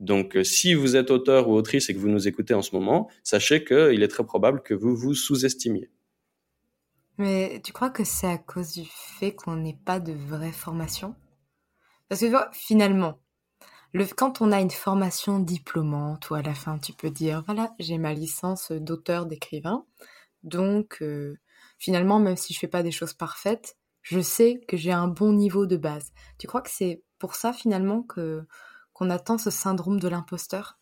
Donc, euh, si vous êtes auteur ou autrice et que vous nous écoutez en ce moment, sachez qu'il est très probable que vous vous sous-estimiez. Mais tu crois que c'est à cause du fait qu'on n'ait pas de vraie formation? Parce que finalement, le, quand on a une formation diplômante ou à la fin tu peux dire voilà j'ai ma licence d'auteur d'écrivain, donc, euh, finalement, même si je fais pas des choses parfaites, je sais que j'ai un bon niveau de base. Tu crois que c'est pour ça finalement que qu'on attend ce syndrome de l'imposteur?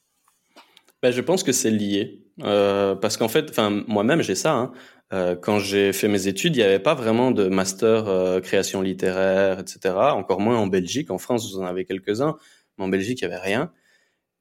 Ben, je pense que c'est lié euh, parce qu'en fait, moi-même j'ai ça. Hein. Euh, quand j'ai fait mes études, il n'y avait pas vraiment de master création littéraire, etc. Encore moins en Belgique. En France, vous en avez quelques-uns, mais en Belgique, il n'y avait rien.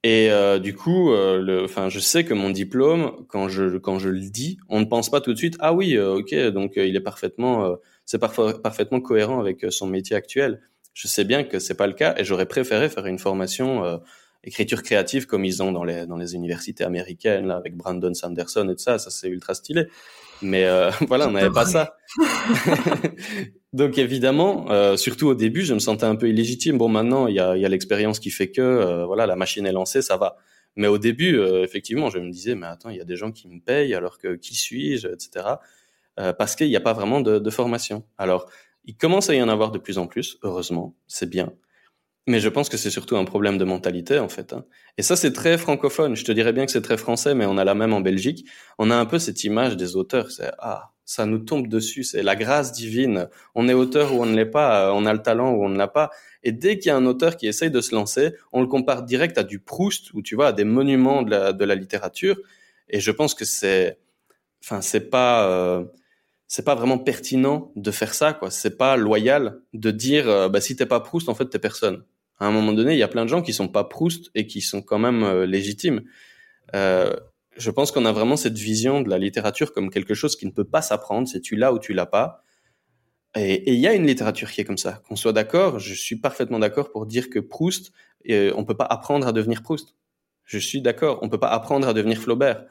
Et euh, du coup, euh, enfin, je sais que mon diplôme, quand je quand je le dis, on ne pense pas tout de suite ah oui, euh, ok, donc il est parfaitement, c'est parfois parfaitement cohérent avec son métier actuel. Je sais bien que c'est pas le cas et j'aurais préféré faire une formation écriture créative comme ils ont dans les dans les universités américaines là avec Brandon Sanderson et tout ça, ça c'est ultra stylé. Mais euh, voilà, on n'avait pas ça. Donc évidemment, euh, surtout au début, je me sentais un peu illégitime. Bon, maintenant, il y a, y a l'expérience qui fait que euh, voilà, la machine est lancée, ça va. Mais au début, euh, effectivement, je me disais, mais attends, il y a des gens qui me payent, alors que qui suis-je, etc. Euh, parce qu'il n'y a pas vraiment de, de, formation. Alors, il commence à y en avoir de plus en plus, heureusement, c'est bien. Mais je pense que c'est surtout un problème de mentalité, en fait. Hein. Et ça, c'est très francophone. Je te dirais bien que c'est très français, mais on a la même en Belgique. On a un peu cette image des auteurs. C'est, ah, ça nous tombe dessus. C'est la grâce divine. On est auteur ou on ne l'est pas. On a le talent ou on ne l'a pas. Et dès qu'il y a un auteur qui essaye de se lancer, on le compare direct à du Proust ou tu vois, à des monuments de la, littérature. Et je pense que c'est, enfin, c'est pas, euh, c'est pas vraiment pertinent de faire ça, quoi. C'est pas loyal de dire, euh, bah, si t'es pas Proust, en fait, t'es personne à un moment donné, il y a plein de gens qui sont pas Proust et qui sont quand même euh, légitimes. Euh, je pense qu'on a vraiment cette vision de la littérature comme quelque chose qui ne peut pas s'apprendre, c'est tu l'as ou tu l'as pas. Et il y a une littérature qui est comme ça. Qu'on soit d'accord, je suis parfaitement d'accord pour dire que Proust, euh, on peut pas apprendre à devenir Proust. Je suis d'accord, on peut pas apprendre à devenir Flaubert,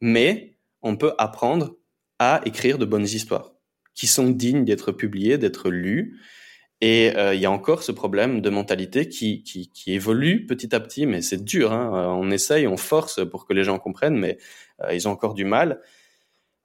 mais on peut apprendre à écrire de bonnes histoires qui sont dignes d'être publiées, d'être lues et euh, il y a encore ce problème de mentalité qui, qui, qui évolue petit à petit, mais c'est dur. Hein. Euh, on essaye, on force pour que les gens comprennent, mais euh, ils ont encore du mal.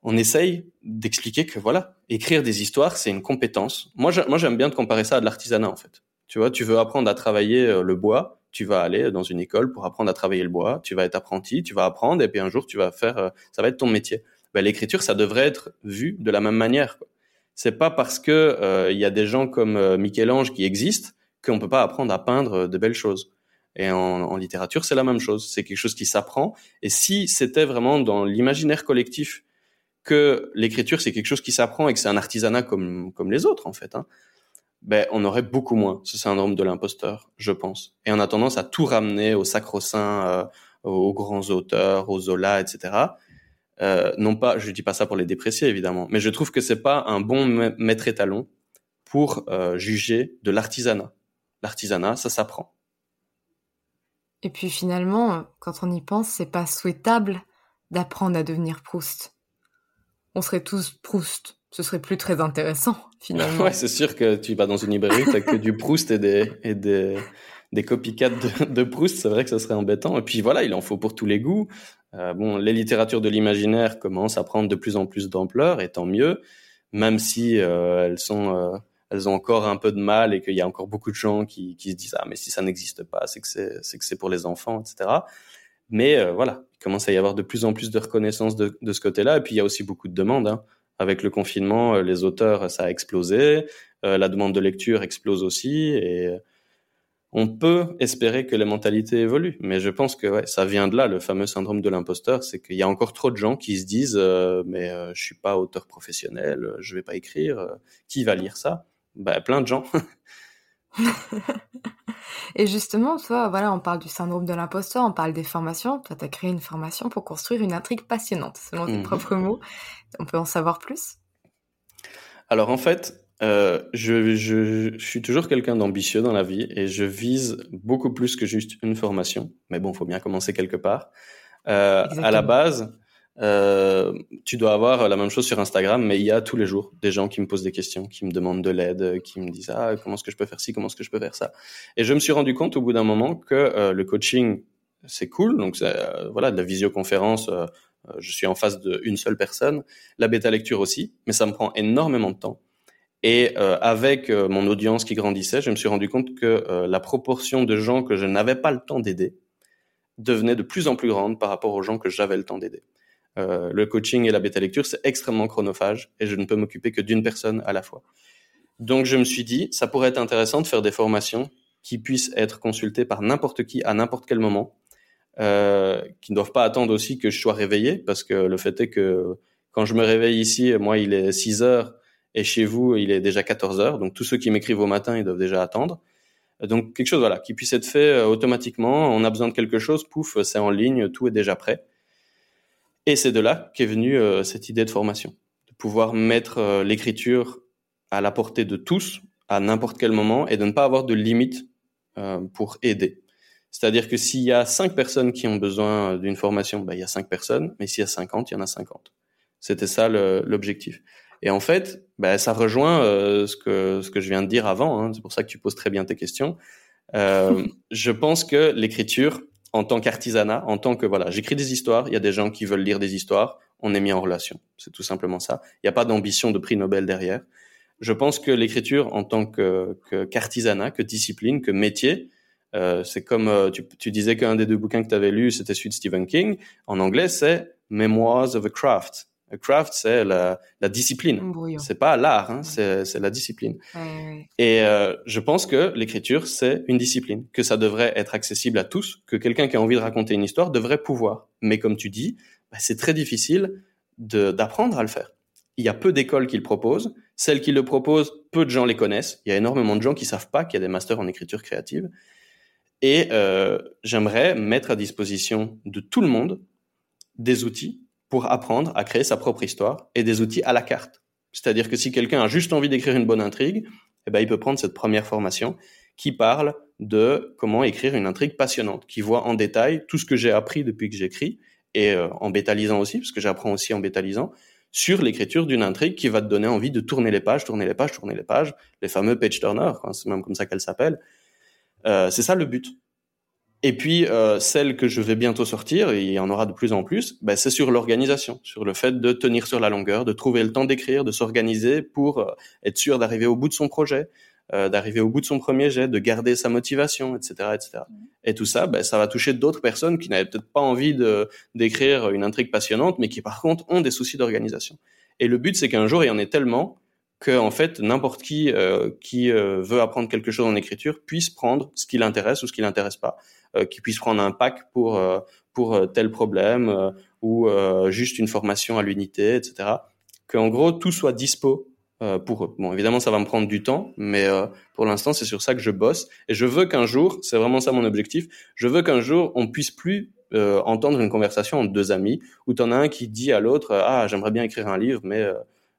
On essaye d'expliquer que voilà, écrire des histoires, c'est une compétence. Moi, moi, j'aime bien de comparer ça à de l'artisanat, en fait. Tu vois, tu veux apprendre à travailler le bois, tu vas aller dans une école pour apprendre à travailler le bois, tu vas être apprenti, tu vas apprendre, et puis un jour, tu vas faire, ça va être ton métier. Ben, l'écriture, ça devrait être vu de la même manière. Quoi c'est pas parce que euh, il y a des gens comme euh, Michel-Ange qui existent qu'on peut pas apprendre à peindre de belles choses. Et en, en littérature, c'est la même chose. C'est quelque chose qui s'apprend. Et si c'était vraiment dans l'imaginaire collectif que l'écriture c'est quelque chose qui s'apprend et que c'est un artisanat comme comme les autres en fait, hein, ben on aurait beaucoup moins ce syndrome de l'imposteur, je pense. Et on a tendance à tout ramener au sacro-saint, euh, aux grands auteurs, aux Zola, etc. Euh, non pas, je dis pas ça pour les déprécier évidemment, mais je trouve que c'est pas un bon maître étalon pour euh, juger de l'artisanat. L'artisanat, ça s'apprend. Et puis finalement, quand on y pense, c'est pas souhaitable d'apprendre à devenir Proust. On serait tous Proust. Ce serait plus très intéressant, finalement. ouais, c'est sûr que tu vas dans une librairie, t'as que du Proust et des, et des, des copycats de, de Proust, c'est vrai que ça serait embêtant. Et puis voilà, il en faut pour tous les goûts. Euh, bon, les littératures de l'imaginaire commencent à prendre de plus en plus d'ampleur, et tant mieux, même si euh, euh, elles ont encore un peu de mal et qu'il y a encore beaucoup de gens qui, se disent ah mais si ça n'existe pas, c'est que c'est, que c'est pour les enfants, etc. Mais voilà, il commence à y avoir de plus en plus de reconnaissance de, de ce côté-là, et puis il y a aussi beaucoup de demandes. Hein. Avec le confinement, les auteurs, ça a explosé, la demande de lecture explose aussi, et on peut espérer que les mentalités évoluent, mais je pense que ouais, ça vient de là, le fameux syndrome de l'imposteur, c'est qu'il y a encore trop de gens qui se disent euh, mais euh, je suis pas auteur professionnel, je vais pas écrire, euh, qui va lire ça? Ben plein de gens. Et justement, toi, voilà, on parle du syndrome de l'imposteur, on parle des formations. Toi, tu as créé une formation pour construire une intrigue passionnante, selon tes mmh propres mots. On peut en savoir plus? Alors en fait, euh, je, je, je, suis toujours quelqu'un d'ambitieux dans la vie et je vise beaucoup plus que juste une formation. Mais bon, il faut bien commencer quelque part. Euh, à la base, euh, tu dois avoir la même chose sur Instagram, mais il y a tous les jours des gens qui me posent des questions, qui me demandent de l'aide, qui me disent ah comment est-ce que je peux faire ci, comment est-ce que je peux faire ça? Et je me suis rendu compte au bout d'un moment que euh, le coaching c'est cool, donc euh, voilà de la visioconférence. Je suis en face d'une seule personne, la bêta lecture aussi, mais ça me prend énormément de temps et euh, avec euh, mon audience qui grandissait, je me suis rendu compte que euh, la proportion de gens que je n'avais pas le temps d'aider devenait de plus en plus grande par rapport aux gens que j'avais le temps d'aider. le coaching et la bêta lecture, c'est extrêmement chronophage et je ne peux m'occuper que d'une personne à la fois. Donc je me suis dit, ça pourrait être intéressant de faire des formations qui puissent être consultées par n'importe qui à n'importe quel moment, qui ne doivent pas attendre aussi que je sois réveillé, parce que le fait est que quand je me réveille ici, moi il est 6 heures, et chez vous, il est déjà 14 heures. Donc tous ceux qui m'écrivent au matin, ils doivent déjà attendre. Donc quelque chose voilà qui puisse être fait euh, automatiquement. On a besoin de quelque chose, pouf, c'est en ligne, tout est déjà prêt. Et c'est de là qu'est venue euh, cette idée de formation, de pouvoir mettre euh, l'écriture à la portée de tous à n'importe quel moment et de ne pas avoir de limite pour aider. C'est-à-dire que s'il y a cinq personnes qui ont besoin d'une formation, bah, il y a cinq personnes, mais s'il y a 50, il y en a 50. C'était ça l'objectif. Et en fait, bah, ça rejoint euh, ce que ce que je viens de dire avant. Hein, c'est pour ça que tu poses très bien tes questions. Euh, je pense que l'écriture, en tant qu'artisanat, en tant que voilà, j'écris des histoires, il y a des gens qui veulent lire des histoires, on est mis en relation. C'est tout simplement ça. Il n'y a pas d'ambition de prix Nobel derrière. Je pense que l'écriture en tant que qu'artisanat, que, discipline, que métier, euh, c'est comme euh, tu, tu, disais qu'un des deux bouquins que tu avais lu, c'était celui de Stephen King. En anglais, c'est Memoirs of a Craft. A craft, c'est la, la, discipline. C'est pas l'art, hein, c'est la discipline. Ouais, Et euh, je pense que l'écriture, c'est une discipline, que ça devrait être accessible à tous, que quelqu'un qui a envie de raconter une histoire devrait pouvoir. Mais comme tu dis, bah, c'est très difficile d'apprendre à le faire. Il y a peu d'écoles qui le proposent. Celles qui le proposent, peu de gens les connaissent. Il y a énormément de gens qui savent pas qu'il y a des masters en écriture créative. Et euh, j'aimerais mettre à disposition de tout le monde des outils pour apprendre à créer sa propre histoire et des outils à la carte. C'est-à-dire que si quelqu'un a juste envie d'écrire une bonne intrigue, eh ben, il peut prendre cette première formation qui parle de comment écrire une intrigue passionnante, qui voit en détail tout ce que j'ai appris depuis que j'écris et euh, en bétalisant aussi, parce que j'apprends aussi en bétalisant, sur l'écriture d'une intrigue qui va te donner envie de tourner les pages, tourner les pages, tourner les pages, les fameux page turner, c'est même comme ça qu'elle s'appelle. Euh, c'est ça le but. Et puis euh, celle que je vais bientôt sortir, et il y en aura de plus en plus, ben, c'est sur l'organisation, sur le fait de tenir sur la longueur, de trouver le temps d'écrire, de s'organiser pour euh, être sûr d'arriver au bout de son projet, euh, d'arriver au bout de son premier jet, de garder sa motivation, etc., etc. Et tout ça, ben, ça va toucher d'autres personnes qui n'avaient peut-être pas envie de d'écrire une intrigue passionnante, mais qui par contre ont des soucis d'organisation. Et le but, c'est qu'un jour, il y en ait tellement que en fait n'importe qui euh, qui euh, veut apprendre quelque chose en écriture puisse prendre ce qui l'intéresse ou ce qui l'intéresse pas, qui puisse prendre un pack pour pour tel problème ou juste une formation à l'unité, etc. Que en gros tout soit dispo pour eux. Bon, évidemment, ça va me prendre du temps, mais pour l'instant, c'est sur ça que je bosse. Et je veux qu'un jour, c'est vraiment ça mon objectif, je veux qu'un jour, on puisse plus entendre une conversation entre deux amis où tu en as un qui dit à l'autre, ah, j'aimerais bien écrire un livre, mais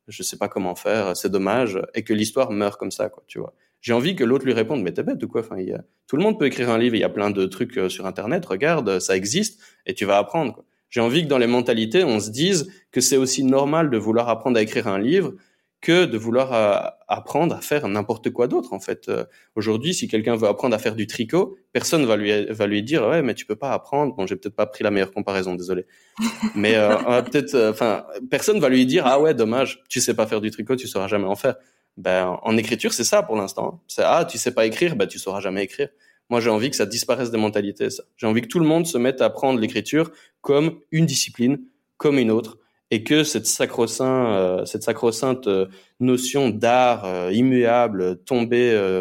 je sais pas comment faire, c'est dommage, et que l'histoire meurt comme ça, quoi, tu vois. J'ai envie que l'autre lui réponde, mais t'es bête ou quoi? Enfin, il y a... tout le monde peut écrire un livre, il y a plein de trucs euh, sur Internet, regarde, ça existe, et tu vas apprendre. Quoi. J'ai envie que dans les mentalités, on se dise que c'est aussi normal de vouloir apprendre à écrire un livre, que de vouloir euh, apprendre à faire n'importe quoi d'autre en fait. Euh, aujourd'hui, si quelqu'un veut apprendre à faire du tricot, personne va lui va lui dire ouais mais tu peux pas apprendre. Bon, j'ai peut-être pas pris la meilleure comparaison, désolé. Mais euh, peut-être, enfin, personne va lui dire ah ouais dommage, tu sais pas faire du tricot, tu sauras jamais en faire. Ben en écriture c'est ça pour l'instant. C'est ah tu sais pas écrire, ben tu sauras jamais écrire. Moi, j'ai envie que ça disparaisse des mentalités. Ça. J'ai envie que tout le monde se mette à apprendre l'écriture comme une discipline, comme une autre et que cette sacro-sainte, euh, cette sacro-sainte euh, notion d'art euh, immuable tombé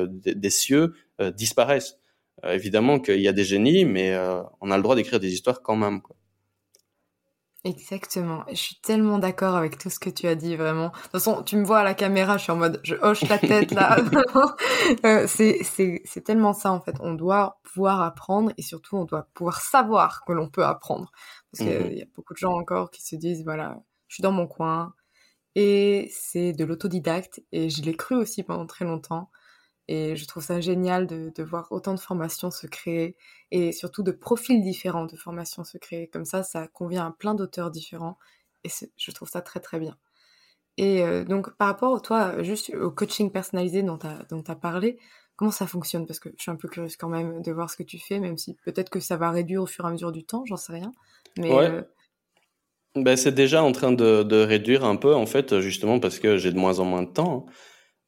des, cieux disparaisse. évidemment qu'il y a des génies, mais on a le droit d'écrire des histoires quand même. Quoi. Exactement. Je suis tellement d'accord avec tout ce que tu as dit, vraiment. De toute façon, tu me vois à la caméra, je suis en mode, je hoche la tête là. c'est, c'est, c'est tellement ça, en fait. On doit pouvoir apprendre et surtout, on doit pouvoir savoir que l'on peut apprendre. Parce qu'il mmh y a beaucoup de gens encore qui se disent, voilà, je suis dans mon coin. Et c'est de l'autodidacte. Et je l'ai cru aussi pendant très longtemps. Et je trouve ça génial de, de, voir autant de formations se créer et surtout de profils différents de formations se créer. Comme ça, ça convient à plein d'auteurs différents et je trouve ça très très bien. Et euh, donc par rapport, toi, juste au coaching personnalisé dont tu as, as, parlé, comment ça fonctionne? Parce que je suis un peu curieuse quand même de voir ce que tu fais, même si peut-être que ça va réduire au fur et à mesure du temps, j'en sais rien. Mais ouais. Euh, ben, c'est déjà en train de, de, réduire un peu, en fait, justement parce que j'ai de moins en moins de temps.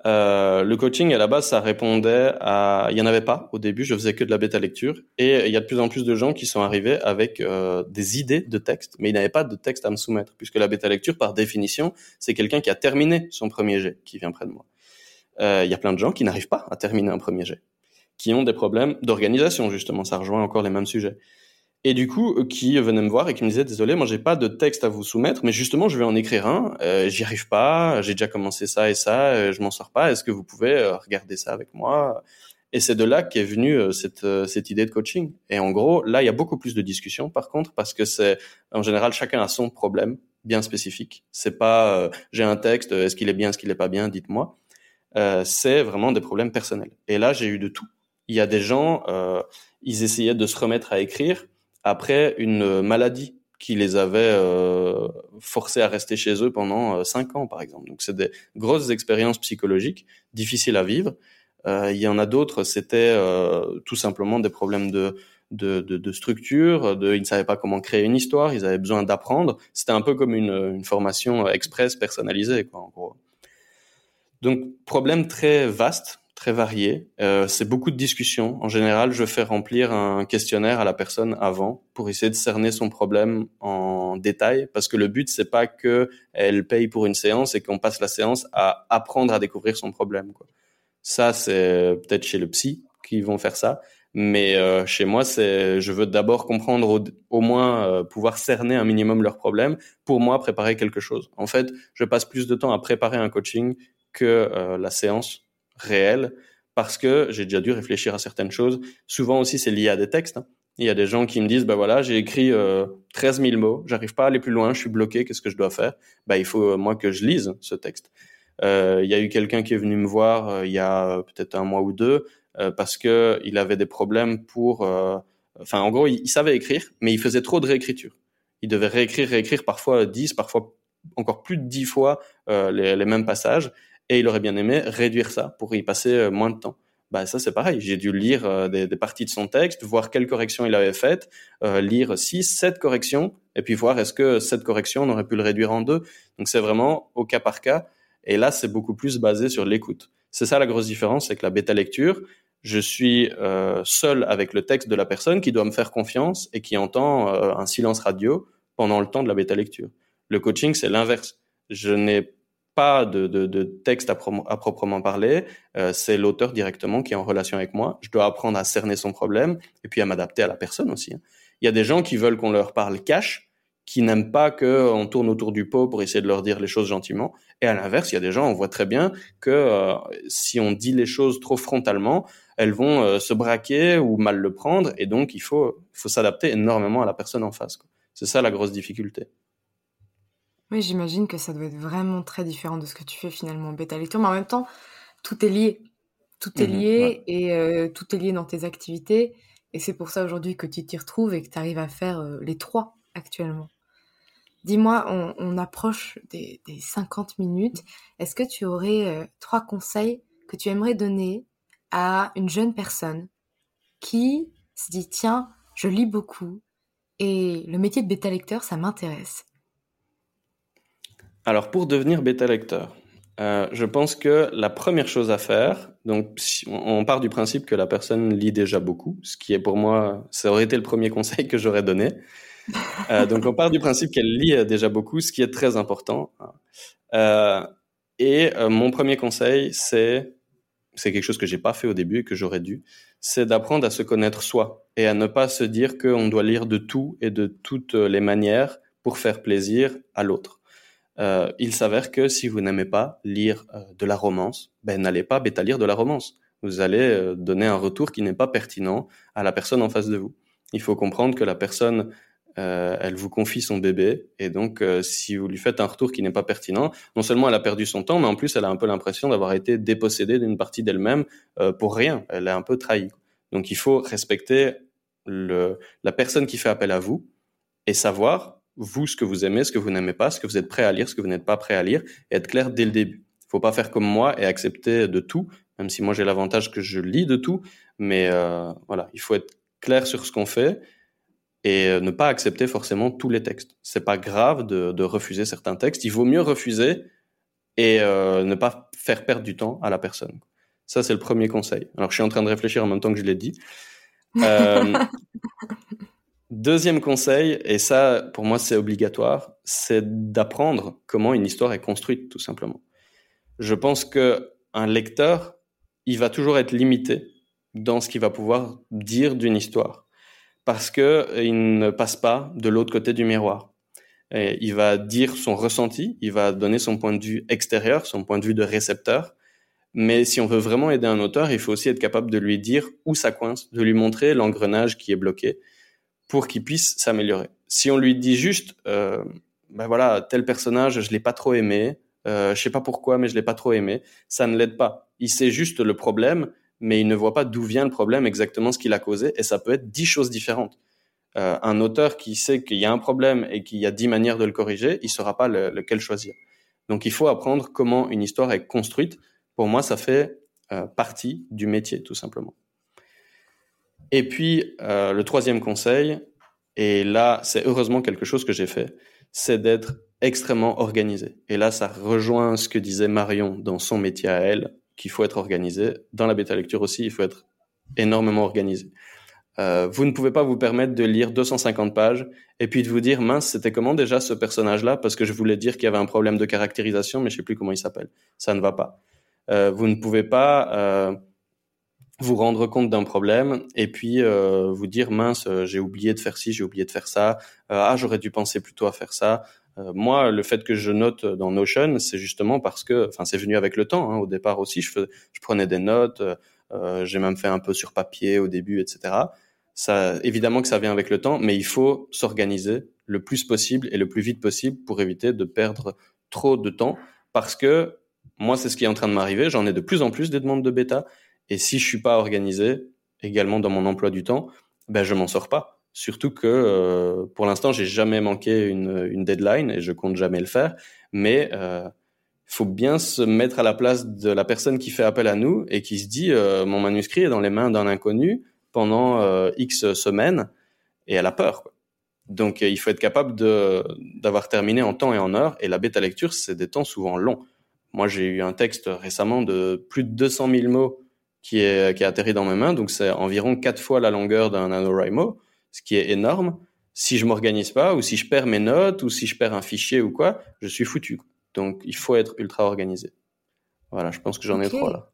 Euh, le coaching, à la base, ça répondait à... Il n'y en avait pas au début, je faisais que de la bêta lecture. Et il y a de plus en plus de gens qui sont arrivés avec euh, des idées de texte, mais ils n'avaient pas de texte à me soumettre, puisque la bêta lecture, par définition, c'est quelqu'un qui a terminé son premier jet, qui vient près de moi. Euh, il y a plein de gens qui n'arrivent pas à terminer un premier jet, qui ont des problèmes d'organisation, justement. Ça rejoint encore les mêmes sujets et du coup euh, qui venait me voir et qui me disait désolé moi j'ai pas de texte à vous soumettre mais justement je vais en écrire un. Euh, j'y arrive pas j'ai déjà commencé ça et ça euh, je m'en sors pas. Est-ce que vous pouvez euh, regarder ça avec moi? Et c'est de là qu'est venue cette cette idée de coaching. Et en gros là il y a beaucoup plus de discussions par contre parce que c'est en général chacun a son problème bien spécifique. C'est pas j'ai un texte est-ce qu'il est bien est-ce qu'il est pas bien dites-moi. C'est vraiment des problèmes personnels. Et là j'ai eu de tout. Il y a des gens ils essayaient de se remettre à écrire après une maladie qui les avait euh, forcés à rester chez eux pendant euh, cinq ans, par exemple. Donc, c'est des grosses expériences psychologiques difficiles à vivre. Euh, il y en a d'autres, c'était euh, tout simplement des problèmes de de, structure, ils ne savaient pas comment créer une histoire, ils avaient besoin d'apprendre. C'était un peu comme une, une formation express personnalisée, quoi, en gros. Donc, problème très vaste, très varié. Euh, c'est beaucoup de discussions. En général, je fais remplir un questionnaire à la personne avant pour essayer de cerner son problème en détail, parce que le but c'est pas que elle paye pour une séance et qu'on passe la séance à apprendre à découvrir son problème. Quoi. Ça, c'est peut-être chez le psy qui vont faire ça, mais euh, chez moi, c'est je veux d'abord comprendre au, au moins euh, pouvoir cerner un minimum leurs problèmes pour moi préparer quelque chose. En fait, je passe plus de temps à préparer un coaching que euh, la séance réelle parce que j'ai déjà dû réfléchir à certaines choses. Souvent aussi, c'est lié à des textes. Hein. Il y a des gens qui me disent, bah voilà, j'ai écrit euh, 13 000 mots, j'arrive pas à aller plus loin, je suis bloqué, qu'est-ce que je dois faire? Bah il faut euh, moi que je lise ce texte. Euh, il y a eu quelqu'un qui est venu me voir euh, il y a peut-être un mois ou deux parce que il avait des problèmes pour, enfin en gros, il, savait écrire, mais il faisait trop de réécriture. Il devait réécrire, réécrire parfois 10, parfois encore plus de 10 fois les mêmes passages et il aurait bien aimé réduire ça pour y passer euh, moins de temps. Bah ça c'est pareil, j'ai dû lire euh, des, des, parties de son texte, voir quelles corrections il avait faites, euh, lire six, sept corrections, et puis voir est-ce que cette correction on aurait pu le réduire en deux. Donc c'est vraiment au cas par cas, et là c'est beaucoup plus basé sur l'écoute. C'est ça la grosse différence, c'est que la bêta lecture, je suis euh, seul avec le texte de la personne qui doit me faire confiance et qui entend euh, un silence radio pendant le temps de la bêta lecture. Le coaching c'est l'inverse. Je n'ai pas de, texte à, pro à, proprement parler, euh, c'est l'auteur directement qui est en relation avec moi. Je dois apprendre à cerner son problème et puis à m'adapter à la personne aussi. Hein. Il y a des gens qui veulent qu'on leur parle cash, qui n'aiment pas qu'on tourne autour du pot pour essayer de leur dire les choses gentiment. Et à l'inverse, il y a des gens, on voit très bien que euh, si on dit les choses trop frontalement, elles vont euh, se braquer ou mal le prendre. Et donc, il faut s'adapter énormément à la personne en face. C'est ça la grosse difficulté. Oui, j'imagine que ça doit être vraiment très différent de ce que tu fais finalement en bêta lecture, mais en même temps, tout est lié. Tout est mmh lié ouais. et euh, tout est lié dans tes activités. Et c'est pour ça aujourd'hui que tu t'y retrouves et que tu arrives à faire euh, les trois actuellement. Dis-moi, on, on, approche des, des, 50 minutes. Est-ce que tu aurais euh, trois conseils que tu aimerais donner à une jeune personne qui se dit, tiens, je lis beaucoup et le métier de bêta lecteur, ça m'intéresse alors pour devenir bêta lecteur, euh, je pense que la première chose à faire, donc on part du principe que la personne lit déjà beaucoup, ce qui est pour moi, ça aurait été le premier conseil que j'aurais donné. Euh, donc on part du principe qu'elle lit déjà beaucoup, ce qui est très important. Euh, et euh, mon premier conseil, c'est c'est quelque chose que j'ai pas fait au début et que j'aurais dû, c'est d'apprendre à se connaître soi et à ne pas se dire qu'on doit lire de tout et de toutes les manières pour faire plaisir à l'autre euh, il s'avère que si vous n'aimez pas lire euh, de la romance, ben n'allez pas bêta lire de la romance. Vous allez euh, donner un retour qui n'est pas pertinent à la personne en face de vous. Il faut comprendre que la personne, euh, elle vous confie son bébé, et donc si vous lui faites un retour qui n'est pas pertinent, non seulement elle a perdu son temps, mais en plus elle a un peu l'impression d'avoir été dépossédée d'une partie d'elle-même pour rien. Elle est un peu trahie. Donc il faut respecter le, la personne qui fait appel à vous et savoir vous, ce que vous aimez, ce que vous n'aimez pas, ce que vous êtes prêt à lire, ce que vous n'êtes pas prêt à lire, et être clair dès le début. Il faut pas faire comme moi et accepter de tout, même si moi j'ai l'avantage que je lis de tout, mais euh, voilà, il faut être clair sur ce qu'on fait et euh, ne pas accepter forcément tous les textes. C'est pas grave de, refuser certains textes. Il vaut mieux refuser et euh, ne pas faire perdre du temps à la personne. Ça, c'est le premier conseil. Alors, je suis en train de réfléchir en même temps que je l'ai dit. Deuxième conseil, et ça pour moi c'est obligatoire, c'est d'apprendre comment une histoire est construite tout simplement. Je pense que un lecteur, il va toujours être limité dans ce qu'il va pouvoir dire d'une histoire parce que il ne passe pas de l'autre côté du miroir. Et il va dire son ressenti, il va donner son point de vue extérieur, son point de vue de récepteur. Mais si on veut vraiment aider un auteur, il faut aussi être capable de lui dire où ça coince, de lui montrer l'engrenage qui est bloqué pour qu'il puisse s'améliorer. Si on lui dit juste, euh, ben voilà, tel personnage, je l'ai pas trop aimé, euh, je sais pas pourquoi, mais je l'ai pas trop aimé, ça ne l'aide pas. Il sait juste le problème, mais il ne voit pas d'où vient le problème, exactement ce qu'il a causé, et ça peut être dix choses différentes. Euh, un auteur qui sait qu'il y a un problème et qu'il y a dix manières de le corriger, il saura pas le, lequel choisir. Donc il faut apprendre comment une histoire est construite. Pour moi, ça fait euh, partie du métier, tout simplement. Et puis, euh, le troisième conseil, et là, c'est heureusement quelque chose que j'ai fait, c'est d'être extrêmement organisé. Et là, ça rejoint ce que disait Marion dans son métier à elle, qu'il faut être organisé. Dans la bêta lecture aussi, il faut être énormément organisé. Euh, vous ne pouvez pas vous permettre de lire 250 pages et puis de vous dire mince c'était comment déjà ce personnage-là? Parce que je voulais dire qu'il y avait un problème de caractérisation mais je sais plus comment il s'appelle. Ça ne va pas. Euh, vous ne pouvez pas euh, vous rendre compte d'un problème et puis euh, vous dire mince j'ai oublié de faire ci j'ai oublié de faire ça ah j'aurais dû penser plutôt à faire ça moi le fait que je note dans Notion c'est justement parce que enfin c'est venu avec le temps hein. au départ aussi je, je prenais des notes j'ai même fait un peu sur papier au début etc ça, évidemment que ça vient avec le temps, mais il faut s'organiser le plus possible et le plus vite possible pour éviter de perdre trop de temps. Parce que moi, c'est ce qui est en train de m'arriver. J'en ai de plus en plus des demandes de bêta. Et si je suis pas organisé, également dans mon emploi du temps, ben je m'en sors pas. Surtout que euh, pour l'instant, j'ai jamais manqué une, une, deadline et je compte jamais le faire. Mais euh, faut bien se mettre à la place de la personne qui fait appel à nous et qui se dit euh, mon manuscrit est dans les mains d'un inconnu pendant X semaines et elle a peur. Donc il faut être capable d'avoir terminé en temps et en heure. Et la bêta lecture, c'est des temps souvent longs. Moi, j'ai eu un texte récemment de plus de 200 000 mots qui est qui a atterri dans mes mains. Donc c'est environ quatre fois la longueur d'un NaNoWriMo, ce qui est énorme. Si je m'organise pas, ou si je perds mes notes, ou si je perds un fichier ou quoi, je suis foutu. Donc il faut être ultra organisé. Voilà, je pense que j'en ai trois là.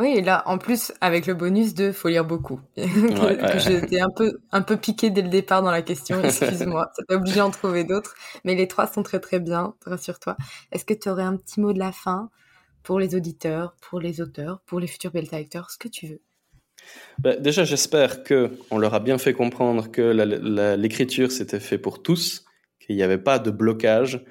Oui, et là, en plus, avec le bonus de faut lire beaucoup. J'étais un peu, un peu piqué dès le départ dans la question, excuse-moi. Ça t'a obligé d'en trouver d'autres. Mais les trois sont très très bien, rassure-toi. Est-ce que tu aurais un petit mot de la fin pour les auditeurs, pour les auteurs, pour les futurs bêta lecteurs, ce que tu veux ben, Déjà, j'espère que on leur a bien fait comprendre que l'écriture, c'était fait pour tous, qu'il n'y avait pas de blocage,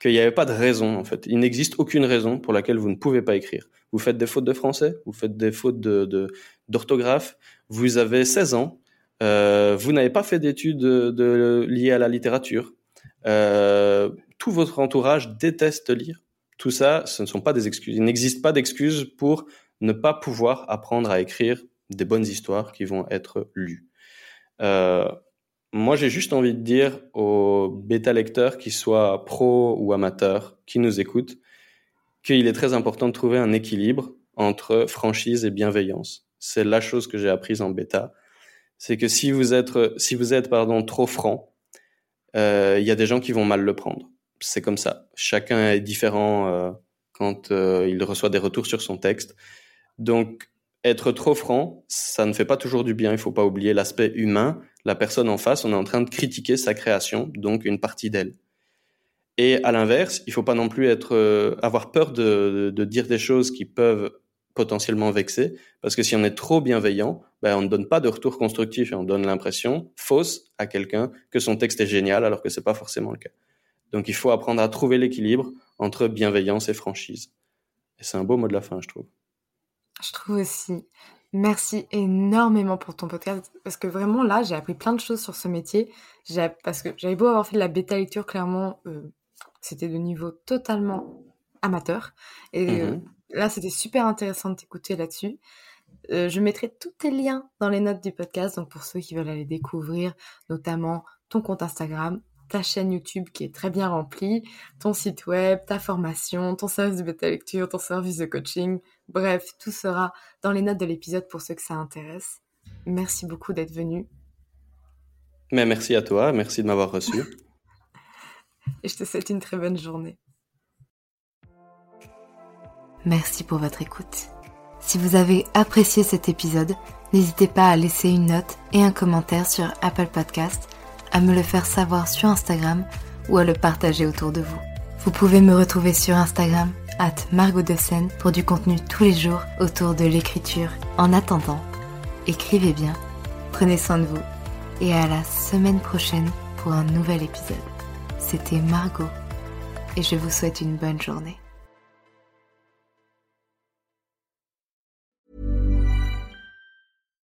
qu'il n'y avait pas de raison, en fait. Il n'existe aucune raison pour laquelle vous ne pouvez pas écrire vous faites des fautes de français, vous faites des fautes d'orthographe, vous avez 16 ans, euh, vous n'avez pas fait d'études de, liées à la littérature, euh, tout votre entourage déteste lire. Tout ça, ce ne sont pas des excuses. Il n'existe pas d'excuses pour ne pas pouvoir apprendre à écrire des bonnes histoires qui vont être lues. Euh, moi, j'ai juste envie de dire aux bêta lecteurs, qu'ils soient pros ou amateurs, qui nous écoutent, qu'il est très important de trouver un équilibre entre franchise et bienveillance. C'est la chose que j'ai apprise en bêta. C'est que si vous êtes, si vous êtes pardon, trop franc, euh, il y a des gens qui vont mal le prendre. C'est comme ça. Chacun est différent euh, quand euh, il reçoit des retours sur son texte. Donc, être trop franc, ça ne fait pas toujours du bien. Il faut pas oublier l'aspect humain. La personne en face, on est en train de critiquer sa création, donc une partie d'elle. Et à l'inverse, il faut pas non plus euh, avoir peur de, dire des choses qui peuvent potentiellement vexer, parce que si on est trop bienveillant, ben on ne donne pas de retour constructif et on donne l'impression fausse à quelqu'un que son texte est génial alors que c'est pas forcément le cas. Donc il faut apprendre à trouver l'équilibre entre bienveillance et franchise. Et c'est un beau mot de la fin, je trouve. Je trouve aussi. Merci énormément pour ton podcast parce que vraiment là j'ai appris plein de choses sur ce métier. Parce que j'avais beau avoir fait de la bêta lecture clairement, euh, c'était de niveau totalement amateur. Et euh, mmh là, c'était super intéressant de t'écouter là-dessus. Euh, je mettrai tous tes liens dans les notes du podcast, donc pour ceux qui veulent aller découvrir, notamment ton compte Instagram, ta chaîne YouTube qui est très bien remplie, ton site web, ta formation, ton service de bêta lecture, ton service de coaching. Bref, tout sera dans les notes de l'épisode pour ceux que ça intéresse. Merci beaucoup d'être venu. Mais merci à toi, merci de m'avoir reçu. et je te souhaite une très bonne journée. Merci pour votre écoute. Si vous avez apprécié cet épisode, n'hésitez pas à laisser une note et un commentaire sur Apple Podcast, à me le faire savoir sur Instagram ou à le partager autour de vous. Vous pouvez me retrouver sur Instagram, at Margot de pour du contenu tous les jours autour de l'écriture. En attendant, écrivez bien, prenez soin de vous et à la semaine prochaine pour un nouvel épisode. C'était Margot et je vous souhaite une bonne journée.